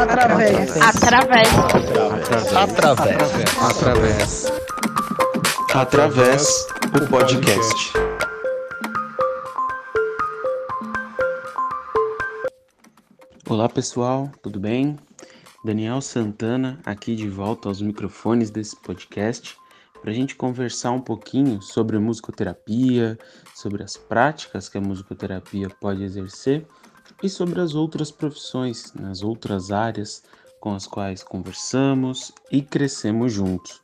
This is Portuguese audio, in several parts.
Através. Através. Através. Através. Através o podcast. Olá pessoal, tudo bem? Daniel Santana aqui de volta aos microfones desse podcast para a gente conversar um pouquinho sobre musicoterapia, sobre as práticas que a musicoterapia pode exercer e sobre as outras profissões, nas outras áreas com as quais conversamos e crescemos juntos,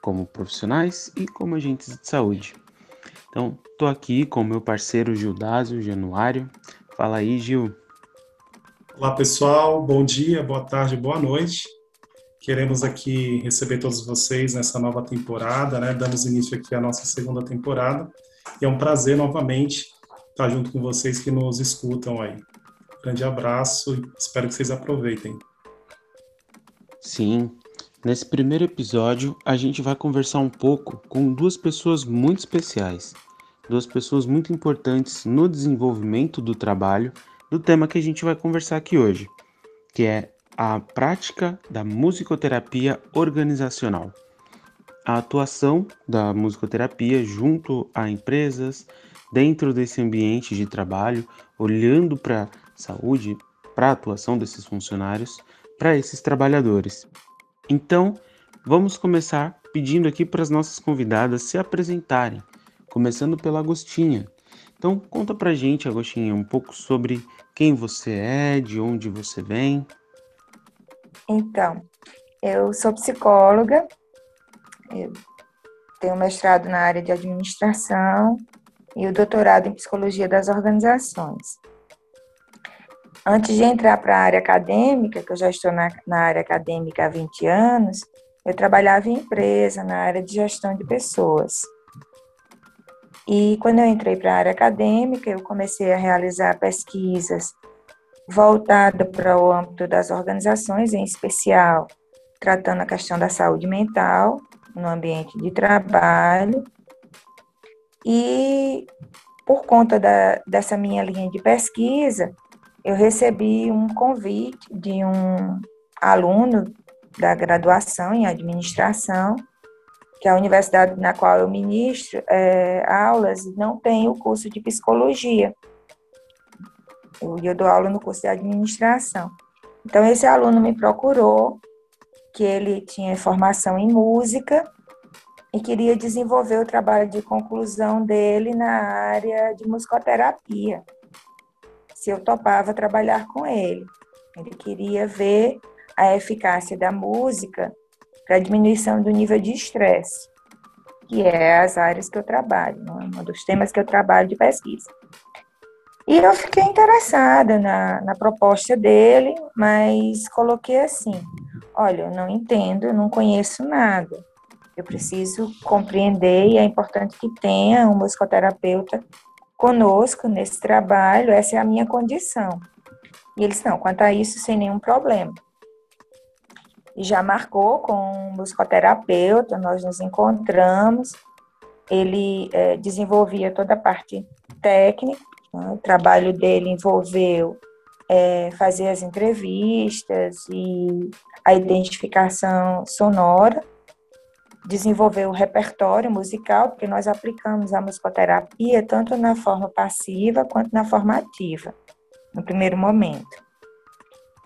como profissionais e como agentes de saúde. Então, estou aqui com meu parceiro Gildásio Januário. Fala aí, Gil. Olá, pessoal. Bom dia, boa tarde, boa noite. Queremos aqui receber todos vocês nessa nova temporada, né? Damos início aqui à nossa segunda temporada. E é um prazer novamente estar junto com vocês que nos escutam aí. Grande abraço e espero que vocês aproveitem. Sim, nesse primeiro episódio a gente vai conversar um pouco com duas pessoas muito especiais, duas pessoas muito importantes no desenvolvimento do trabalho do tema que a gente vai conversar aqui hoje, que é a prática da musicoterapia organizacional. A atuação da musicoterapia junto a empresas, dentro desse ambiente de trabalho, olhando para saúde, para a atuação desses funcionários, para esses trabalhadores. Então, vamos começar pedindo aqui para as nossas convidadas se apresentarem, começando pela Agostinha. Então, conta pra gente, Agostinha, um pouco sobre quem você é, de onde você vem. Então, eu sou psicóloga, eu tenho mestrado na área de administração e o doutorado em psicologia das organizações. Antes de entrar para a área acadêmica, que eu já estou na, na área acadêmica há 20 anos, eu trabalhava em empresa, na área de gestão de pessoas. E quando eu entrei para a área acadêmica, eu comecei a realizar pesquisas voltadas para o âmbito das organizações, em especial tratando a questão da saúde mental no ambiente de trabalho. E por conta da, dessa minha linha de pesquisa, eu recebi um convite de um aluno da graduação em administração, que é a universidade na qual eu ministro é, aulas, não tem o curso de psicologia. Eu, eu dou aula no curso de administração. Então, esse aluno me procurou, que ele tinha formação em música e queria desenvolver o trabalho de conclusão dele na área de musicoterapia se eu topava trabalhar com ele. Ele queria ver a eficácia da música para diminuição do nível de estresse, que é as áreas que eu trabalho, é? um dos temas que eu trabalho de pesquisa. E eu fiquei interessada na, na proposta dele, mas coloquei assim: olha, eu não entendo, eu não conheço nada. Eu preciso compreender e é importante que tenha um musicoterapeuta conosco nesse trabalho, essa é a minha condição. E eles, não, quanto a isso, sem nenhum problema. Já marcou com um musicoterapeuta, nós nos encontramos, ele é, desenvolvia toda a parte técnica, né? o trabalho dele envolveu é, fazer as entrevistas e a identificação sonora, desenvolver o repertório musical, porque nós aplicamos a musicoterapia tanto na forma passiva quanto na forma ativa, no primeiro momento.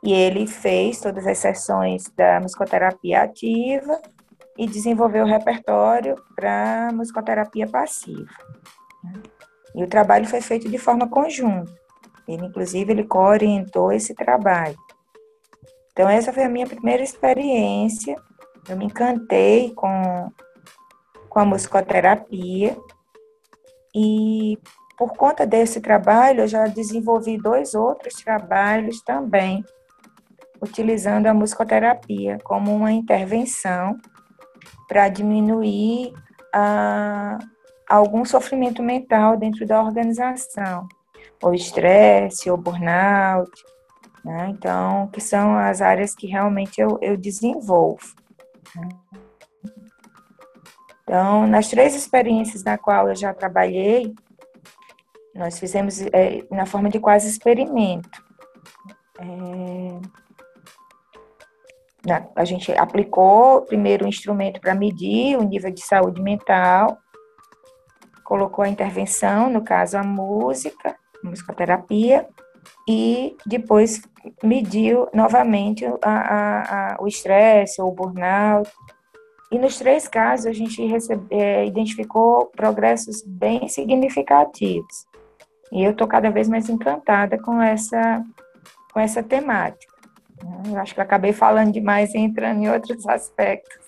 E ele fez todas as sessões da musicoterapia ativa e desenvolveu o repertório para musicoterapia passiva. E o trabalho foi feito de forma conjunta. Ele, inclusive, ele orientou esse trabalho. Então, essa foi a minha primeira experiência eu me encantei com, com a musicoterapia e por conta desse trabalho eu já desenvolvi dois outros trabalhos também, utilizando a musicoterapia como uma intervenção para diminuir algum sofrimento mental dentro da organização, ou estresse, ou burnout, né? Então, que são as áreas que realmente eu, eu desenvolvo. Então, nas três experiências na qual eu já trabalhei, nós fizemos é, na forma de quase experimento. É, a gente aplicou primeiro um instrumento para medir o nível de saúde mental, colocou a intervenção, no caso a música, musicoterapia, e depois mediu novamente a, a, a, o estresse ou o burnout. E nos três casos a gente recebe, é, identificou progressos bem significativos. E eu estou cada vez mais encantada com essa, com essa temática. Eu acho que eu acabei falando demais e entrando em outros aspectos.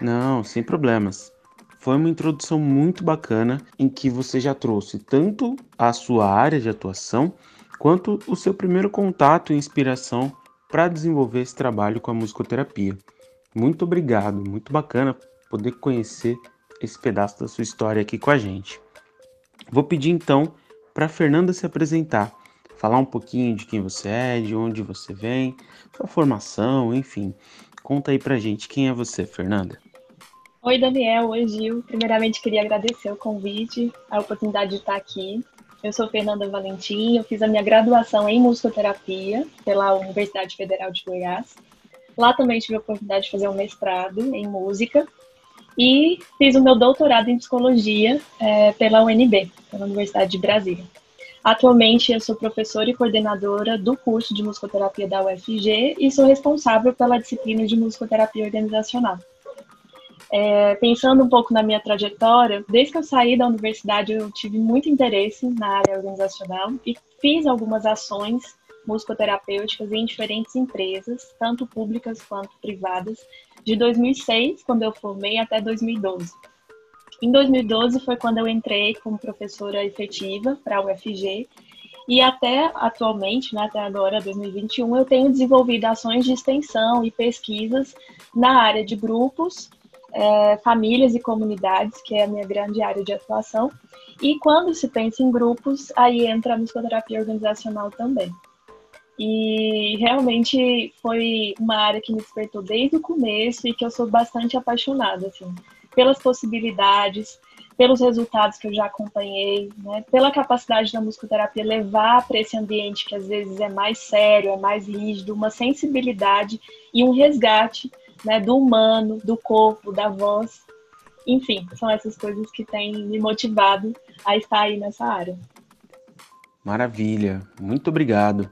Não, sem problemas. Foi uma introdução muito bacana em que você já trouxe tanto a sua área de atuação quanto o seu primeiro contato e inspiração para desenvolver esse trabalho com a musicoterapia. Muito obrigado, muito bacana poder conhecer esse pedaço da sua história aqui com a gente. Vou pedir então para Fernanda se apresentar falar um pouquinho de quem você é, de onde você vem, sua formação, enfim. Conta aí pra gente quem é você, Fernanda. Oi, Daniel. Oi, Gil. Primeiramente, queria agradecer o convite, a oportunidade de estar aqui. Eu sou Fernanda Valentim, eu fiz a minha graduação em musicoterapia pela Universidade Federal de Goiás. Lá também tive a oportunidade de fazer um mestrado em música e fiz o meu doutorado em psicologia é, pela UNB, pela Universidade de Brasília. Atualmente, eu sou professora e coordenadora do curso de musicoterapia da UFG e sou responsável pela disciplina de musicoterapia organizacional. É, pensando um pouco na minha trajetória, desde que eu saí da universidade, eu tive muito interesse na área organizacional e fiz algumas ações musicoterapêuticas em diferentes empresas, tanto públicas quanto privadas, de 2006, quando eu formei, até 2012. Em 2012 foi quando eu entrei como professora efetiva para a UFG e até atualmente, né, até agora, 2021, eu tenho desenvolvido ações de extensão e pesquisas na área de grupos, é, famílias e comunidades, que é a minha grande área de atuação. E quando se pensa em grupos, aí entra a musicoterapia organizacional também. E realmente foi uma área que me despertou desde o começo e que eu sou bastante apaixonada, assim pelas possibilidades, pelos resultados que eu já acompanhei, né, pela capacidade da musicoterapia levar para esse ambiente que às vezes é mais sério, é mais rígido, uma sensibilidade e um resgate né, do humano, do corpo, da voz. Enfim, são essas coisas que têm me motivado a estar aí nessa área. Maravilha, muito obrigado.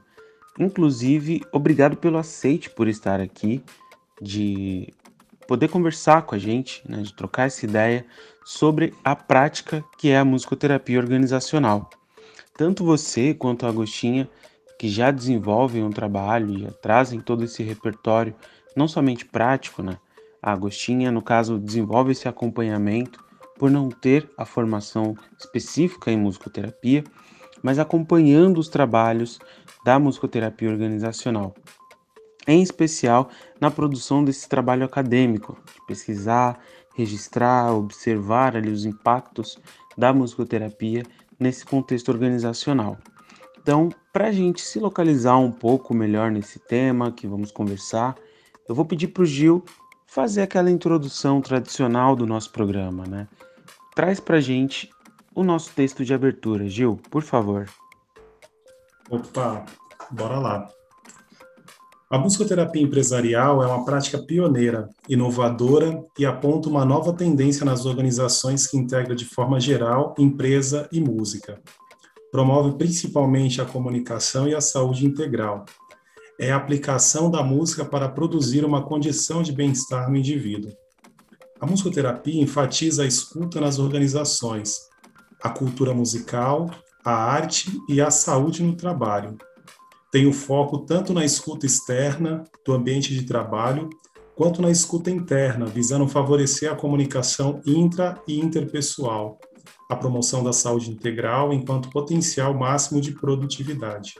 Inclusive, obrigado pelo aceite por estar aqui, de poder conversar com a gente, né, de trocar essa ideia sobre a prática que é a musicoterapia organizacional. Tanto você quanto a Agostinha, que já desenvolvem um trabalho e trazem todo esse repertório, não somente prático, né? A Agostinha, no caso, desenvolve esse acompanhamento por não ter a formação específica em musicoterapia, mas acompanhando os trabalhos da musicoterapia organizacional em especial na produção desse trabalho acadêmico, de pesquisar, registrar, observar ali os impactos da musicoterapia nesse contexto organizacional. Então, para a gente se localizar um pouco melhor nesse tema que vamos conversar, eu vou pedir para o Gil fazer aquela introdução tradicional do nosso programa, né? Traz para gente o nosso texto de abertura, Gil, por favor. Opa, bora lá. A musicoterapia empresarial é uma prática pioneira, inovadora e aponta uma nova tendência nas organizações que integra de forma geral empresa e música. Promove principalmente a comunicação e a saúde integral. É a aplicação da música para produzir uma condição de bem-estar no indivíduo. A musicoterapia enfatiza a escuta nas organizações, a cultura musical, a arte e a saúde no trabalho tem o foco tanto na escuta externa do ambiente de trabalho, quanto na escuta interna, visando favorecer a comunicação intra e interpessoal, a promoção da saúde integral enquanto potencial máximo de produtividade.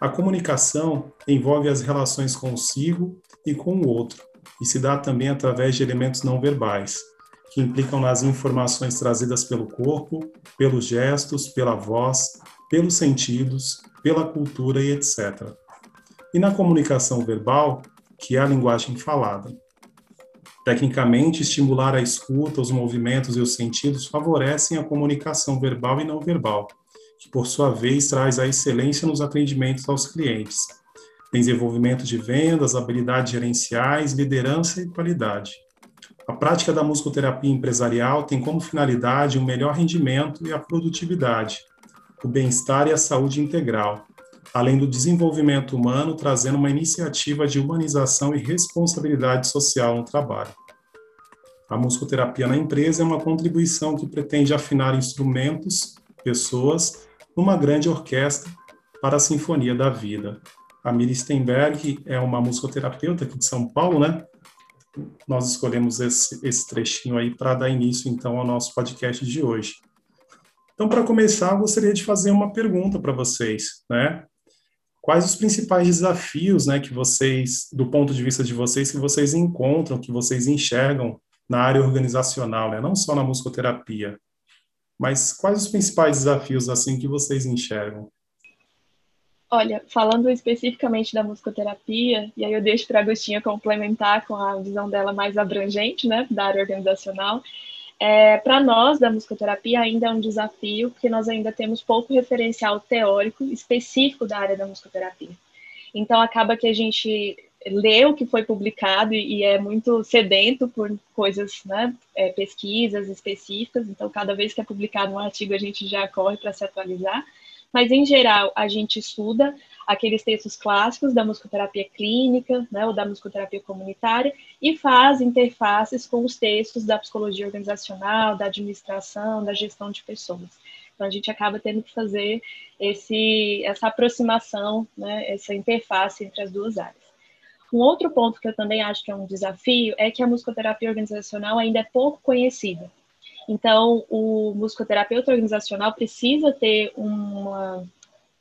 A comunicação envolve as relações consigo e com o outro, e se dá também através de elementos não verbais, que implicam nas informações trazidas pelo corpo, pelos gestos, pela voz, pelos sentidos, pela cultura e etc. E na comunicação verbal, que é a linguagem falada. Tecnicamente, estimular a escuta, os movimentos e os sentidos favorecem a comunicação verbal e não verbal, que por sua vez traz a excelência nos atendimentos aos clientes, desenvolvimento de vendas, habilidades gerenciais, liderança e qualidade. A prática da musicoterapia empresarial tem como finalidade o um melhor rendimento e a produtividade, o bem-estar e a saúde integral, além do desenvolvimento humano, trazendo uma iniciativa de humanização e responsabilidade social no trabalho. A musicoterapia na empresa é uma contribuição que pretende afinar instrumentos, pessoas, numa grande orquestra para a sinfonia da vida. A Miri Stenberg é uma musicoterapeuta aqui de São Paulo, né? nós escolhemos esse, esse trechinho aí para dar início, então, ao nosso podcast de hoje. Então, para começar, eu gostaria de fazer uma pergunta para vocês, né? Quais os principais desafios, né, que vocês, do ponto de vista de vocês, que vocês encontram, que vocês enxergam na área organizacional, né? Não só na musicoterapia, mas quais os principais desafios, assim, que vocês enxergam? Olha, falando especificamente da musicoterapia, e aí eu deixo para a Agostinha complementar com a visão dela mais abrangente, né, da área organizacional. É, para nós, da musicoterapia, ainda é um desafio, porque nós ainda temos pouco referencial teórico específico da área da musicoterapia. Então, acaba que a gente lê o que foi publicado e, é muito sedento por coisas, né, é, pesquisas específicas. Então, cada vez que é publicado um artigo, a gente já corre para se atualizar mas em geral a gente estuda aqueles textos clássicos da musicoterapia clínica, né, ou da musicoterapia comunitária, e faz interfaces com os textos da psicologia organizacional, da administração, da gestão de pessoas. Então a gente acaba tendo que fazer esse, essa aproximação, né, essa interface entre as duas áreas. Um outro ponto que eu também acho que é um desafio é que a musicoterapia organizacional ainda é pouco conhecida. Então, o musicoterapeuta organizacional precisa ter uma,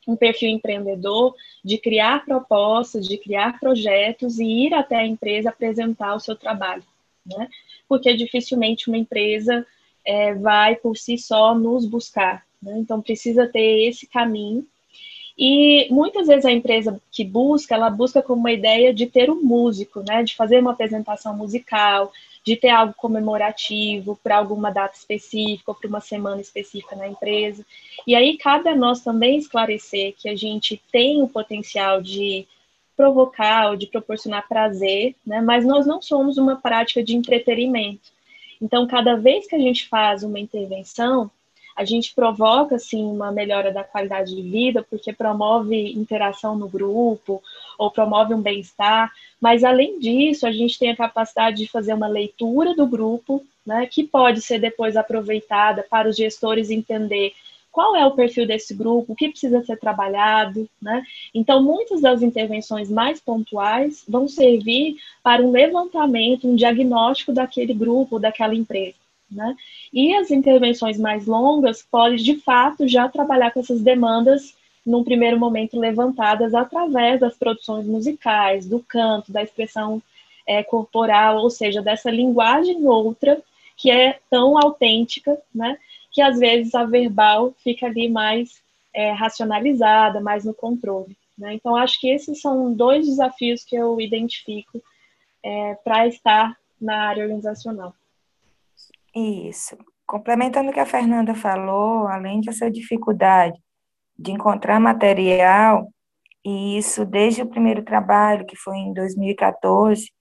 um perfil empreendedor de criar propostas, de criar projetos e ir até a empresa apresentar o seu trabalho, né? Porque dificilmente uma empresa é, vai por si só nos buscar, né? Então, precisa ter esse caminho. E muitas vezes a empresa que busca, ela busca como uma ideia de ter um músico, né? De fazer uma apresentação musical, de ter algo comemorativo para alguma data específica ou para uma semana específica na empresa. E aí cabe a nós também esclarecer que a gente tem o potencial de provocar ou de proporcionar prazer, né? mas nós não somos uma prática de entretenimento. Então, cada vez que a gente faz uma intervenção, a gente provoca assim uma melhora da qualidade de vida porque promove interação no grupo ou promove um bem-estar, mas além disso, a gente tem a capacidade de fazer uma leitura do grupo, né, que pode ser depois aproveitada para os gestores entender qual é o perfil desse grupo, o que precisa ser trabalhado, né? Então, muitas das intervenções mais pontuais vão servir para um levantamento, um diagnóstico daquele grupo, daquela empresa. Né? E as intervenções mais longas podem, de fato, já trabalhar com essas demandas num primeiro momento levantadas através das produções musicais, do canto, da expressão é, corporal, ou seja, dessa linguagem outra que é tão autêntica, né? Que às vezes a verbal fica ali mais é, racionalizada, mais no controle. Né? Então, acho que esses são dois desafios que eu identifico é, para estar na área organizacional. Isso. Complementando o que a Fernanda falou, além dessa dificuldade de encontrar material, e isso desde o primeiro trabalho, que foi em 2014,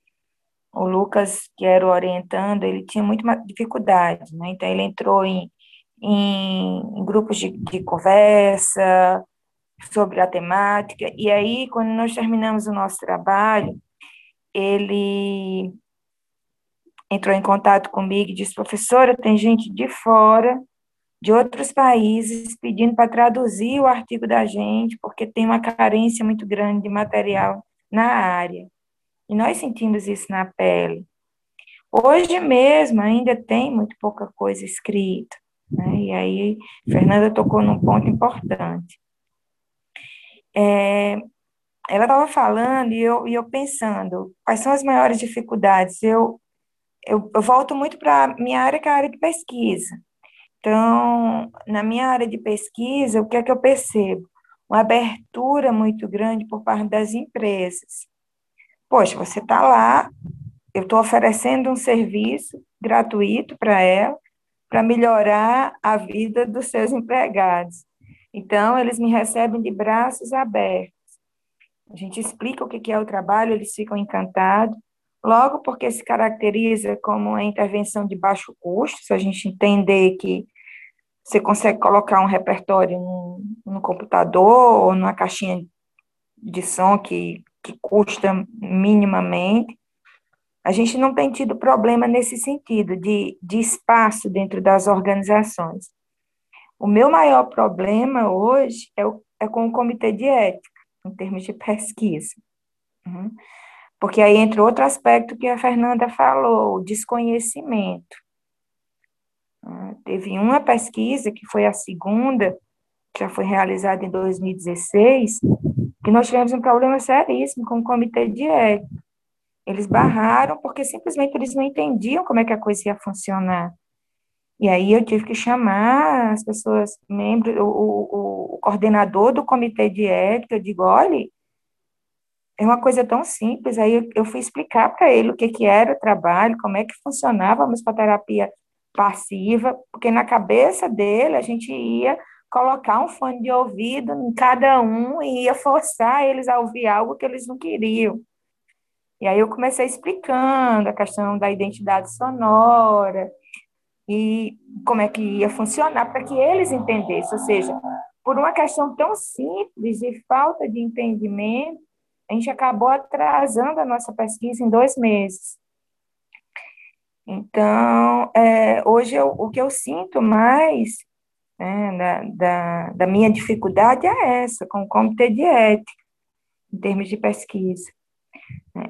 o Lucas, que era o orientando, ele tinha muita dificuldade, né? Então, ele entrou em, em, em grupos de, de conversa sobre a temática, e aí, quando nós terminamos o nosso trabalho, ele entrou em contato comigo e disse: professora, tem gente de fora, de outros países, pedindo para traduzir o artigo da gente, porque tem uma carência muito grande de material na área. E nós sentimos isso na pele. Hoje mesmo ainda tem muito pouca coisa escrita. Né? E aí, Fernanda tocou num ponto importante. É, ela estava falando e eu, e eu pensando, quais são as maiores dificuldades? Eu eu, eu volto muito para minha área, que é a área de pesquisa. Então, na minha área de pesquisa, o que é que eu percebo? Uma abertura muito grande por parte das empresas. Poxa, você está lá, eu estou oferecendo um serviço gratuito para ela, para melhorar a vida dos seus empregados. Então, eles me recebem de braços abertos. A gente explica o que é o trabalho, eles ficam encantados. Logo, porque se caracteriza como uma intervenção de baixo custo, se a gente entender que você consegue colocar um repertório no, no computador ou numa caixinha de som que, que custa minimamente. A gente não tem tido problema nesse sentido, de, de espaço dentro das organizações. O meu maior problema hoje é, o, é com o comitê de ética, em termos de pesquisa. Uhum. Porque aí entra outro aspecto que a Fernanda falou, desconhecimento. Uhum. Teve uma pesquisa, que foi a segunda, que já foi realizada em 2016, que nós tivemos um problema seríssimo com o comitê de ética. Eles barraram porque simplesmente eles não entendiam como é que a coisa ia funcionar. E aí eu tive que chamar as pessoas, membros, o, o, o coordenador do comitê de ética, eu digo, olha, é uma coisa tão simples, aí eu, fui explicar para ele o que, que era o trabalho, como é que funcionava a musicoterapia passiva, porque na cabeça dele a gente ia colocar um fone de ouvido em cada um e ia forçar eles a ouvir algo que eles não queriam. E aí eu comecei explicando a questão da identidade sonora, e como é que ia funcionar para que eles entendessem. Ou seja, por uma questão tão simples de falta de entendimento, a gente acabou atrasando a nossa pesquisa em dois meses. Então, é, hoje eu, o que eu sinto mais né, da, da, da, minha dificuldade é essa, com o comitê de ética, em termos de pesquisa.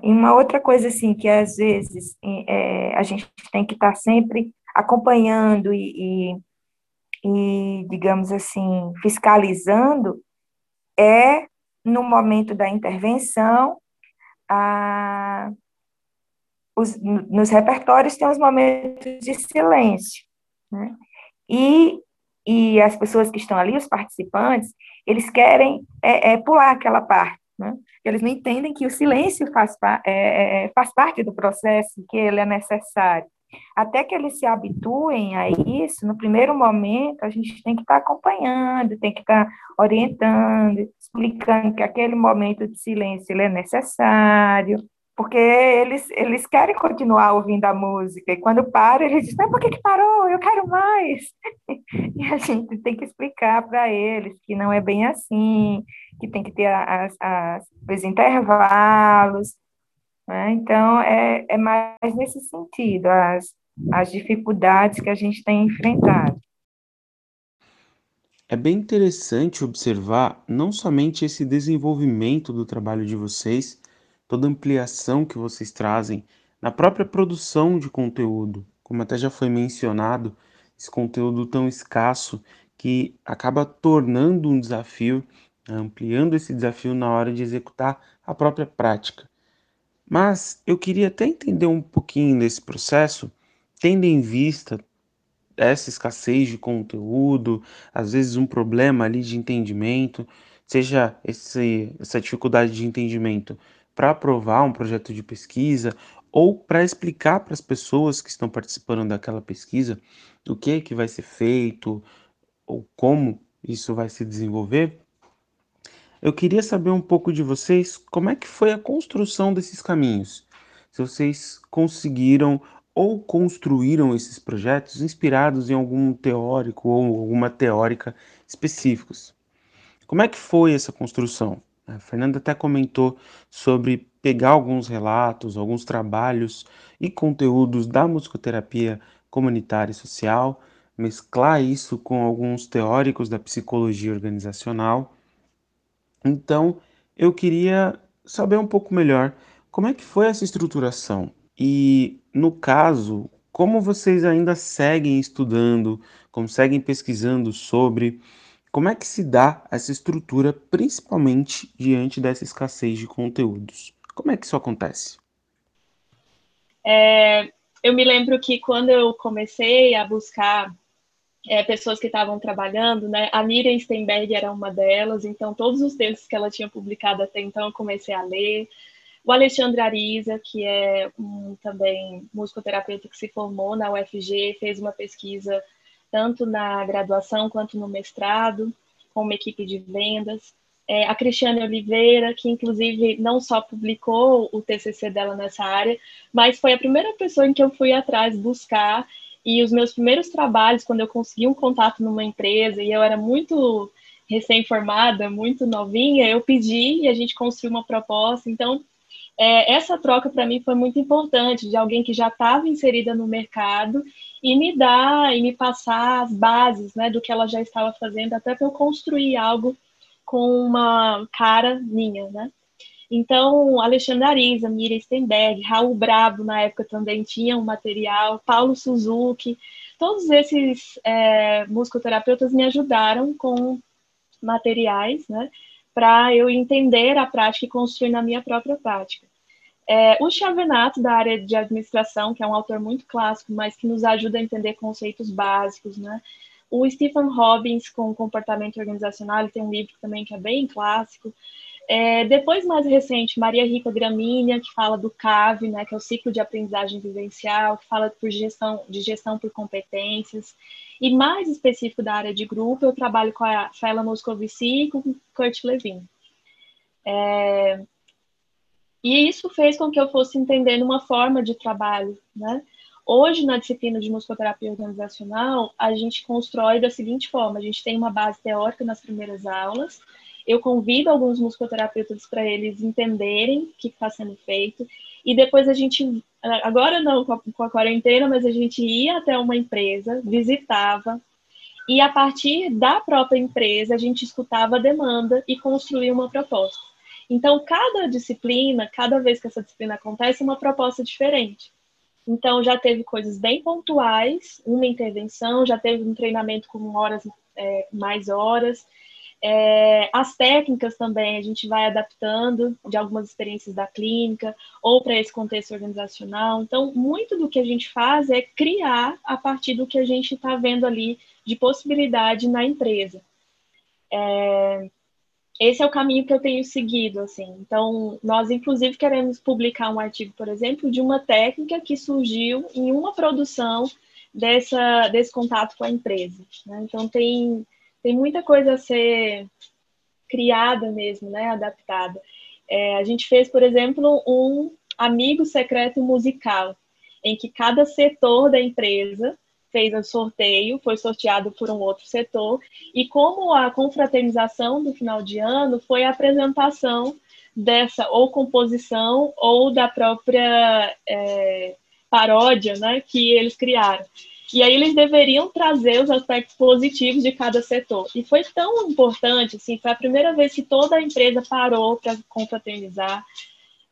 E uma outra coisa, assim, que às vezes é, a gente tem que estar sempre acompanhando e, e, e, digamos assim, fiscalizando, é, no momento da intervenção, a, os, nos repertórios tem os momentos de silêncio, né? E, e as pessoas que estão ali, os participantes, eles querem é, é, pular aquela parte, né? Eles não entendem que o silêncio faz, é, é, faz parte do processo, que ele é necessário. Até que eles se habituem a isso, no primeiro momento, a gente tem que estar acompanhando, tem que estar orientando, explicando que aquele momento de silêncio é necessário, porque eles, eles querem continuar ouvindo a música, e quando para, eles dizem, mas por que, que parou? Eu quero mais! E a gente tem que explicar para eles que não é bem assim, que tem que ter as, as, os intervalos, né? Então, é, é mais nesse sentido, as, as dificuldades que a gente tem enfrentado. É bem interessante observar não somente esse desenvolvimento do trabalho de vocês, toda a ampliação que vocês trazem na própria produção de conteúdo, como até já foi mencionado, esse conteúdo tão escasso que acaba tornando um desafio, ampliando esse desafio na hora de executar a própria prática. Mas eu queria até entender um pouquinho desse processo, tendo em vista essa escassez de conteúdo, às vezes um problema ali de entendimento, seja esse, essa dificuldade de entendimento para aprovar um projeto de pesquisa ou para explicar para as pessoas que estão participando daquela pesquisa o que que vai ser feito ou como isso vai se desenvolver. Eu queria saber um pouco de vocês como é que foi a construção desses caminhos. Se vocês conseguiram ou construíram esses projetos inspirados em algum teórico ou alguma teórica específicos. Como é que foi essa construção? A Fernanda até comentou sobre pegar alguns relatos, alguns trabalhos e conteúdos da musicoterapia comunitária e social, mesclar isso com alguns teóricos da psicologia organizacional então, eu queria saber um pouco melhor como é que foi essa estruturação e, no caso, como vocês ainda seguem estudando, como seguem pesquisando sobre, como é que se dá essa estrutura, principalmente diante dessa escassez de conteúdos? Como é que isso acontece? É, eu me lembro que quando eu comecei a buscar é, pessoas que estavam trabalhando, né? A Miriam Steinberg era uma delas, então todos os textos que ela tinha publicado até então eu comecei a ler. O Alexandre Ariza, que é um também musicoterapeuta que se formou na UFG, fez uma pesquisa tanto na graduação quanto no mestrado, com uma equipe de vendas. é, a Cristiane Oliveira, que inclusive não só publicou o TCC dela nessa área, mas foi a primeira pessoa em que eu fui atrás buscar. E os meus primeiros trabalhos, quando eu consegui um contato numa empresa e eu era muito recém-formada, muito novinha, eu pedi e a gente construiu uma proposta. Então, é, essa troca para mim foi muito importante, de alguém que já estava inserida no mercado e me dar e me passar as bases né, do que ela já estava fazendo, até para eu construir algo com uma cara minha, né? Então, Alexandre Ariza, Miriam Stenberg, Raul Bravo, na época também tinha um material, Paulo Suzuki, todos esses é, musicoterapeutas me ajudaram com materiais, né, para eu entender a prática e construir na minha própria prática. É, o Chavenato, da área de administração, que é um autor muito clássico, mas que nos ajuda a entender conceitos básicos, né, o Stephen Robbins, com comportamento organizacional, ele tem um livro também que é bem clássico. É, depois, mais recente, Maria Rica Gramínea, que fala do CAV, né, que é o ciclo de aprendizagem vivencial, que fala por gestão, de gestão por competências. E mais específico da área de grupo, eu trabalho com a Fela Moscovici e com Kurt Levin. É, e isso fez com que eu fosse entendendo uma forma de trabalho, né? Hoje, na disciplina de musicoterapia organizacional, a gente constrói da seguinte forma: a gente tem uma base teórica nas primeiras aulas, eu convido alguns musicoterapeutas para eles entenderem o que está sendo feito, e depois a gente, agora não com a quarentena, mas a gente ia até uma empresa, visitava, e a partir da própria empresa a gente escutava a demanda e construía uma proposta. Então, cada disciplina, cada vez que essa disciplina acontece, é uma proposta diferente. Então, já teve coisas bem pontuais, uma intervenção, já teve um treinamento com horas, é, mais horas. É, as técnicas também a gente vai adaptando de algumas experiências da clínica ou para esse contexto organizacional. Então, muito do que a gente faz é criar a partir do que a gente está vendo ali de possibilidade na empresa. É, esse é o caminho que eu tenho seguido, assim. Então, nós inclusive queremos publicar um artigo, por exemplo, de uma técnica que surgiu em uma produção dessa, desse contato com a empresa. Né? Então, tem, tem muita coisa a ser criada mesmo, né? Adaptada. É, a gente fez, por exemplo, um amigo secreto musical, em que cada setor da empresa fez o sorteio, foi sorteado por um outro setor, e como a confraternização do final de ano foi a apresentação dessa ou composição ou da própria é, paródia né, que eles criaram. E aí eles deveriam trazer os aspectos positivos de cada setor. E foi tão importante, assim, foi a primeira vez que toda a empresa parou para confraternizar,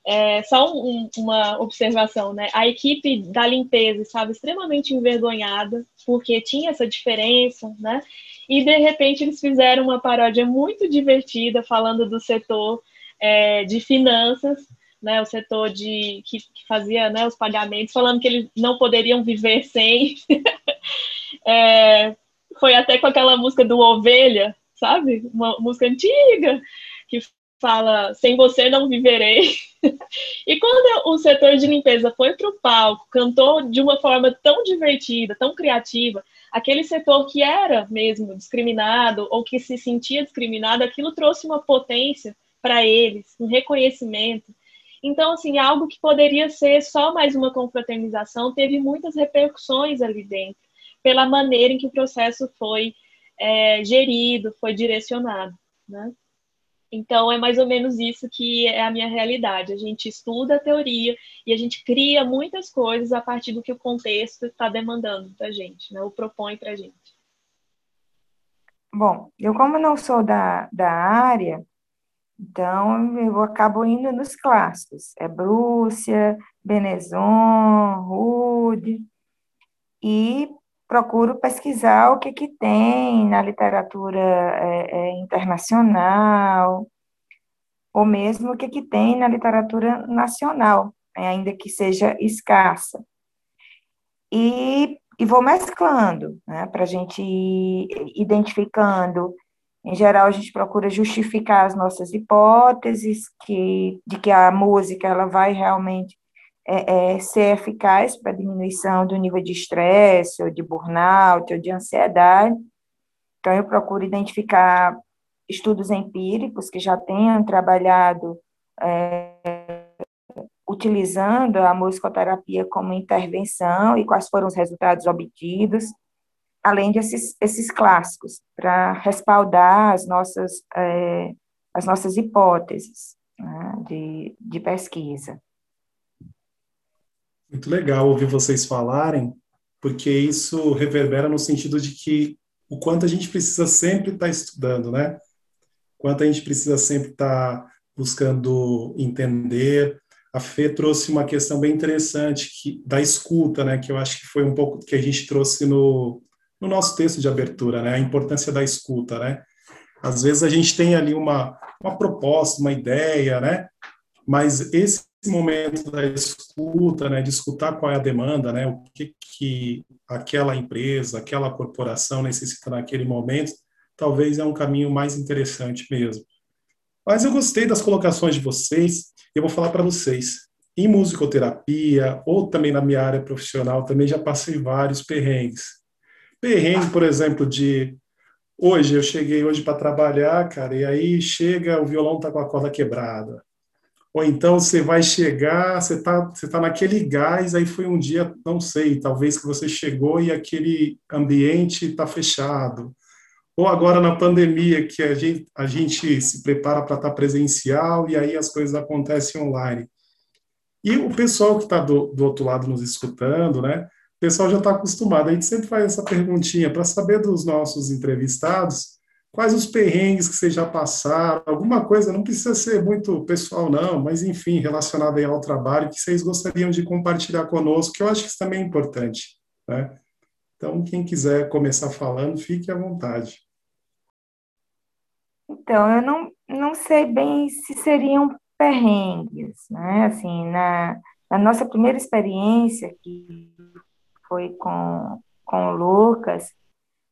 é, só um, uma observação, né? A equipe da limpeza estava extremamente envergonhada porque tinha essa diferença, né? E de repente eles fizeram uma paródia muito divertida falando do setor é, de finanças, né? O setor de que, que, fazia né, os pagamentos, falando que eles não poderiam viver sem. é, foi até com aquela música do Ovelha, sabe? Uma música antiga que fala sem você não viverei. e quando o setor de limpeza foi para o palco, cantou de uma forma tão divertida, tão criativa, aquele setor que era mesmo discriminado ou que se sentia discriminado, aquilo trouxe uma potência para eles, um reconhecimento. Então, assim, algo que poderia ser só mais uma confraternização teve muitas repercussões ali dentro, pela maneira em que o processo foi é, gerido, foi direcionado, né? Então, é mais ou menos isso que é a minha realidade. A gente estuda a teoria e a gente cria muitas coisas a partir do que o contexto está demandando para a gente, né? ou propõe para a gente. Bom, eu como não sou da, da área, então eu acabo indo nos clássicos. É Brússia, Benezon, Rude, e procuro pesquisar o que, que tem na literatura é, é, internacional, ou mesmo o que, que tem na literatura nacional, né, ainda que seja escassa. E, e vou mesclando, né, para a gente ir identificando. Em geral, a gente procura justificar as nossas hipóteses que, de que a música ela vai realmente é, é, ser eficaz para diminuição do nível de estresse, ou de burnout, ou de ansiedade. Então, eu procuro identificar estudos empíricos que já tenham trabalhado é, utilizando a musicoterapia como intervenção e quais foram os resultados obtidos, além desses esses clássicos, para respaldar as nossas, é, as nossas hipóteses né, de, de pesquisa. Muito legal ouvir vocês falarem, porque isso reverbera no sentido de que o quanto a gente precisa sempre estar tá estudando, né? Quanto a gente precisa sempre estar tá buscando entender. A Fê trouxe uma questão bem interessante que, da escuta, né? Que eu acho que foi um pouco que a gente trouxe no, no nosso texto de abertura, né? A importância da escuta, né? Às vezes a gente tem ali uma, uma proposta, uma ideia, né? Mas esse momento da escuta, né, de escutar qual é a demanda, né, o que, que aquela empresa, aquela corporação necessita naquele momento, talvez é um caminho mais interessante mesmo. Mas eu gostei das colocações de vocês, eu vou falar para vocês. Em musicoterapia, ou também na minha área profissional, também já passei vários perrengues. Perrengue, por exemplo, de hoje, eu cheguei hoje para trabalhar, cara, e aí chega, o violão tá com a corda quebrada ou então você vai chegar, você está você tá naquele gás, aí foi um dia, não sei, talvez que você chegou e aquele ambiente está fechado. Ou agora na pandemia, que a gente, a gente se prepara para estar tá presencial e aí as coisas acontecem online. E o pessoal que está do, do outro lado nos escutando, né? O pessoal já está acostumado. A gente sempre faz essa perguntinha para saber dos nossos entrevistados quais os perrengues que vocês já passaram, alguma coisa, não precisa ser muito pessoal não, mas enfim, relacionado ao trabalho, que vocês gostariam de compartilhar conosco, que eu acho que isso também é importante, né? Então, quem quiser começar falando, fique à vontade. Então, eu não, não sei bem se seriam perrengues, né? Assim, na, na nossa primeira experiência, que foi com, com o Lucas,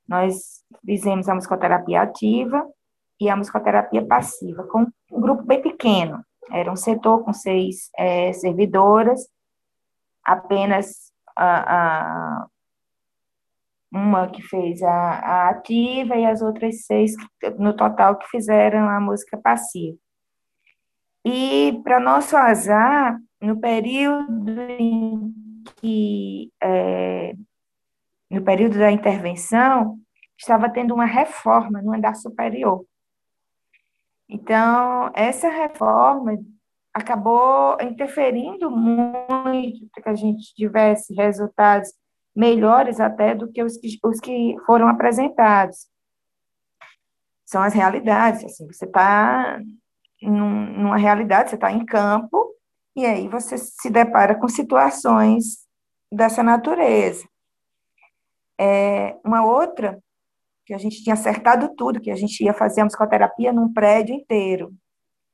nós fizemos a musicoterapia ativa e a musicoterapia passiva, com um grupo bem pequeno. Era um setor com seis é, servidoras, apenas a, a, uma que fez a, a, ativa e as outras seis, no total, que fizeram a música passiva. E, para nosso azar, no período em que é, no período da intervenção, estava tendo uma reforma no andar superior. Então, essa reforma acabou interferindo muito para que a gente tivesse resultados melhores até do que os que, os que foram apresentados. São as realidades, assim, você está num, numa realidade, você está em campo, e aí você se depara com situações dessa natureza. É, uma outra, que a gente tinha acertado tudo, que a gente ia fazer a musicoterapia num prédio inteiro.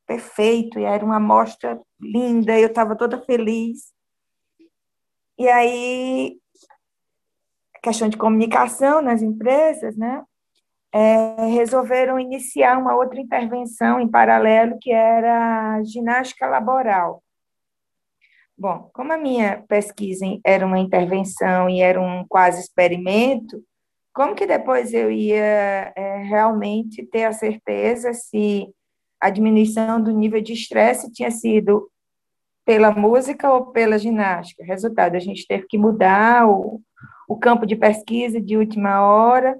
Perfeito, e era uma amostra linda, eu estava toda feliz. E aí, questão de comunicação nas empresas, né? É, resolveram iniciar uma outra intervenção em paralelo, que era ginástica laboral. Bom, como a minha pesquisa era uma intervenção e era um quase experimento, como que depois eu ia é, realmente ter a certeza se a diminuição do nível de estresse tinha sido pela música ou pela ginástica? Resultado, a gente teve que mudar o, o campo de pesquisa de última hora,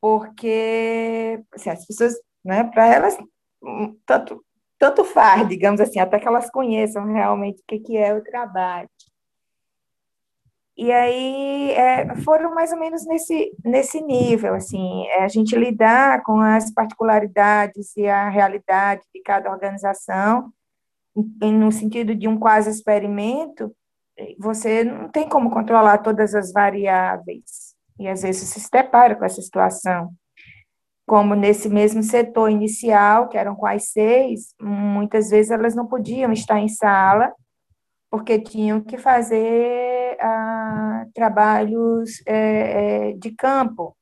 porque assim, as pessoas, né, para elas, tanto tanto faz, digamos assim, até que elas conheçam realmente o que, que é o trabalho. E aí é, foram mais ou menos nesse, nesse nível, assim, é a gente lidar com as particularidades e a realidade de cada organização, no sentido de um quase experimento, você não tem como controlar todas as variáveis, e às vezes você se depara com essa situação como nesse mesmo setor inicial, que eram quais seis, muitas vezes elas não podiam estar em sala, porque tinham que fazer ah, trabalhos é, de campo.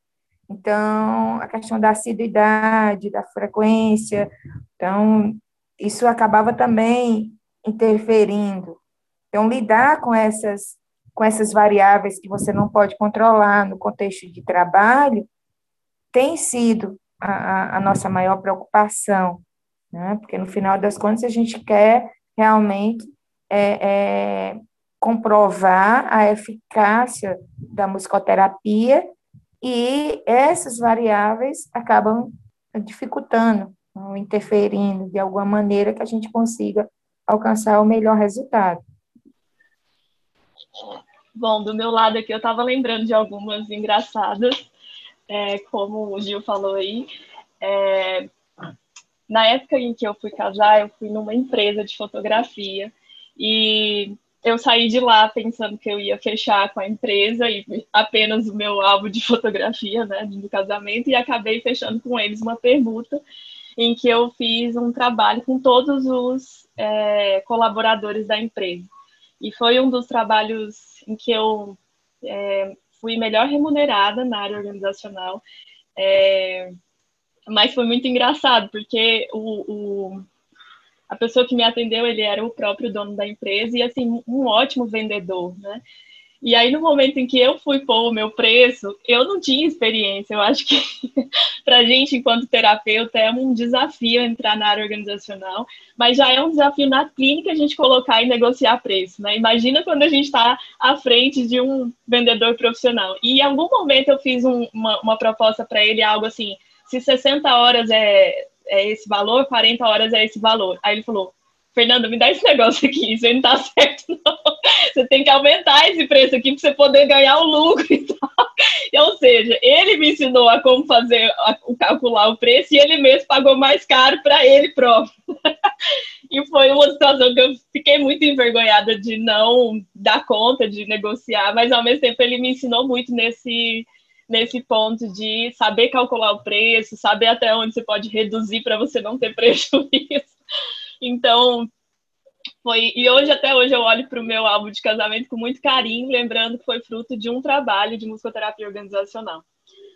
Então, a questão da assiduidade, da frequência, então, isso acabava também interferindo. Então, lidar com essas, com essas variáveis que você não pode controlar no contexto de trabalho tem sido a, a nossa maior preocupação, né? Porque no final das contas a gente quer realmente é, é, comprovar a eficácia da musicoterapia e essas variáveis acabam dificultando, interferindo de alguma maneira que a gente consiga alcançar o melhor resultado. Bom, do meu lado aqui eu estava lembrando de algumas engraçadas, é, como o Gil falou aí. É, na época em que eu fui casar, eu fui numa empresa de fotografia e eu saí de lá pensando que eu ia fechar com a empresa e apenas o meu álbum de fotografia, né, do casamento, e acabei fechando com eles uma permuta em que eu fiz um trabalho com todos os é, colaboradores da empresa. E foi um dos trabalhos em que eu é, fui melhor remunerada na área organizacional. É, mas foi muito engraçado, porque o, o, a pessoa que me atendeu, ele era o próprio dono da empresa e, assim, um ótimo vendedor, né? E aí, no momento em que eu fui pôr o meu preço, eu não tinha experiência. Eu acho que, para a gente, enquanto terapeuta, é um desafio entrar na área organizacional, mas já é um desafio na clínica a gente colocar e negociar preço. Né? Imagina quando a gente está à frente de um vendedor profissional. E em algum momento eu fiz um, uma, uma proposta para ele, algo assim: se 60 horas é, é esse valor, 40 horas é esse valor. Aí ele falou: Fernanda, me dá esse negócio aqui, isso aí não tá certo, não. Você tem que aumentar esse preço aqui para você poder ganhar o lucro e tal. Ou seja, ele me ensinou a como fazer, a, calcular o preço e ele mesmo pagou mais caro para ele próprio. e foi uma situação que eu fiquei muito envergonhada de não dar conta de negociar, mas ao mesmo tempo ele me ensinou muito nesse nesse ponto de saber calcular o preço, saber até onde você pode reduzir para você não ter prejuízo. Então, foi. E hoje, até hoje, eu olho para o meu álbum de casamento com muito carinho, lembrando que foi fruto de um trabalho de musicoterapia organizacional.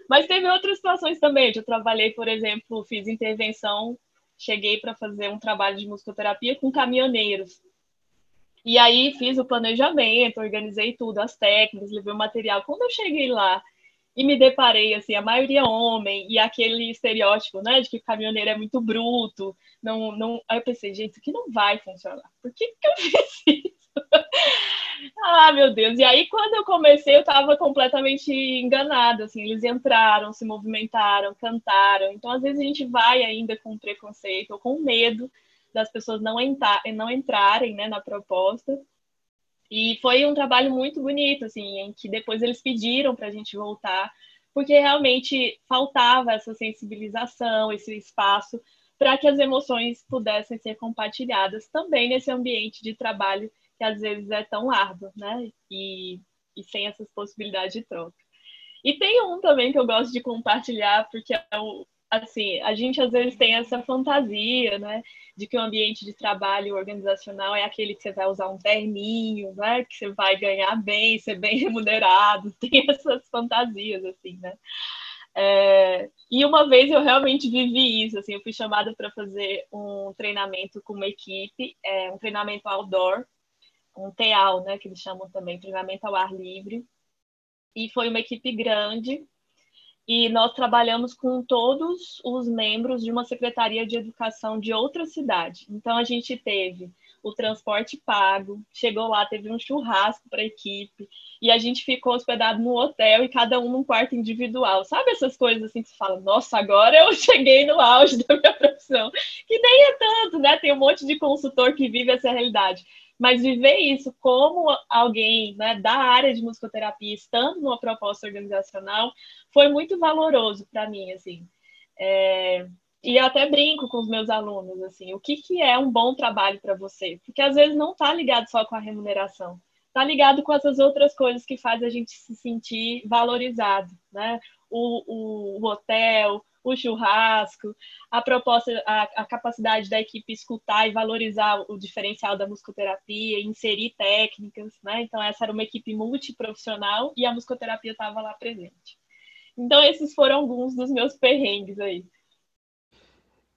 Mas teve outras situações também. Eu trabalhei, por exemplo, fiz intervenção, cheguei para fazer um trabalho de musicoterapia com caminhoneiros. E aí fiz o planejamento, organizei tudo, as técnicas, levei o material. Quando eu cheguei lá e me deparei, assim, a maioria homem, e aquele estereótipo, né, de que o caminhoneiro é muito bruto, não, não... Aí eu pensei, gente, isso aqui não vai funcionar. Por que, que eu fiz isso? ah, meu Deus. E aí, quando eu comecei, eu estava completamente enganada, assim, eles entraram, se movimentaram, cantaram. Então, às vezes, a gente vai ainda com preconceito ou com medo das pessoas não, entrar, não entrarem né, na proposta. E foi um trabalho muito bonito, assim, em que depois eles pediram para a gente voltar, porque realmente faltava essa sensibilização, esse espaço para que as emoções pudessem ser compartilhadas também nesse ambiente de trabalho que às vezes é tão árduo, né? E, e sem essas possibilidades de troca. E tem um também que eu gosto de compartilhar, porque é o, assim, a gente às vezes tem essa fantasia, né, de que o ambiente de trabalho organizacional é aquele que você vai usar um terninho, né, que você vai ganhar bem, ser bem remunerado, tem essas fantasias, assim, né. É, e uma vez eu realmente vivi isso, assim, eu fui chamada para fazer um treinamento com uma equipe, é, um treinamento outdoor, um TEAL, né, que eles chamam também, treinamento ao ar livre, e foi uma equipe grande, e nós trabalhamos com todos os membros de uma secretaria de educação de outra cidade. Então a gente teve o transporte pago, chegou lá, teve um churrasco para a equipe, e a gente ficou hospedado no hotel e cada um num quarto individual. Sabe essas coisas assim que você fala, nossa, agora eu cheguei no auge da minha profissão. Que nem é tanto, né? Tem um monte de consultor que vive essa realidade. Mas viver isso como alguém né, da área de musicoterapia, estando numa proposta organizacional, foi muito valoroso para mim, assim. É, e eu até brinco com os meus alunos, assim, o que, que é um bom trabalho para você? Porque às vezes não está ligado só com a remuneração, está ligado com essas outras coisas que faz a gente se sentir valorizado, né? O, o, o hotel, o churrasco, a proposta, a, a, capacidade da equipe escutar e valorizar o diferencial da musicoterapia, inserir técnicas, né? Então essa era uma equipe multiprofissional e a musicoterapia estava lá presente. Então esses foram alguns dos meus perrengues aí.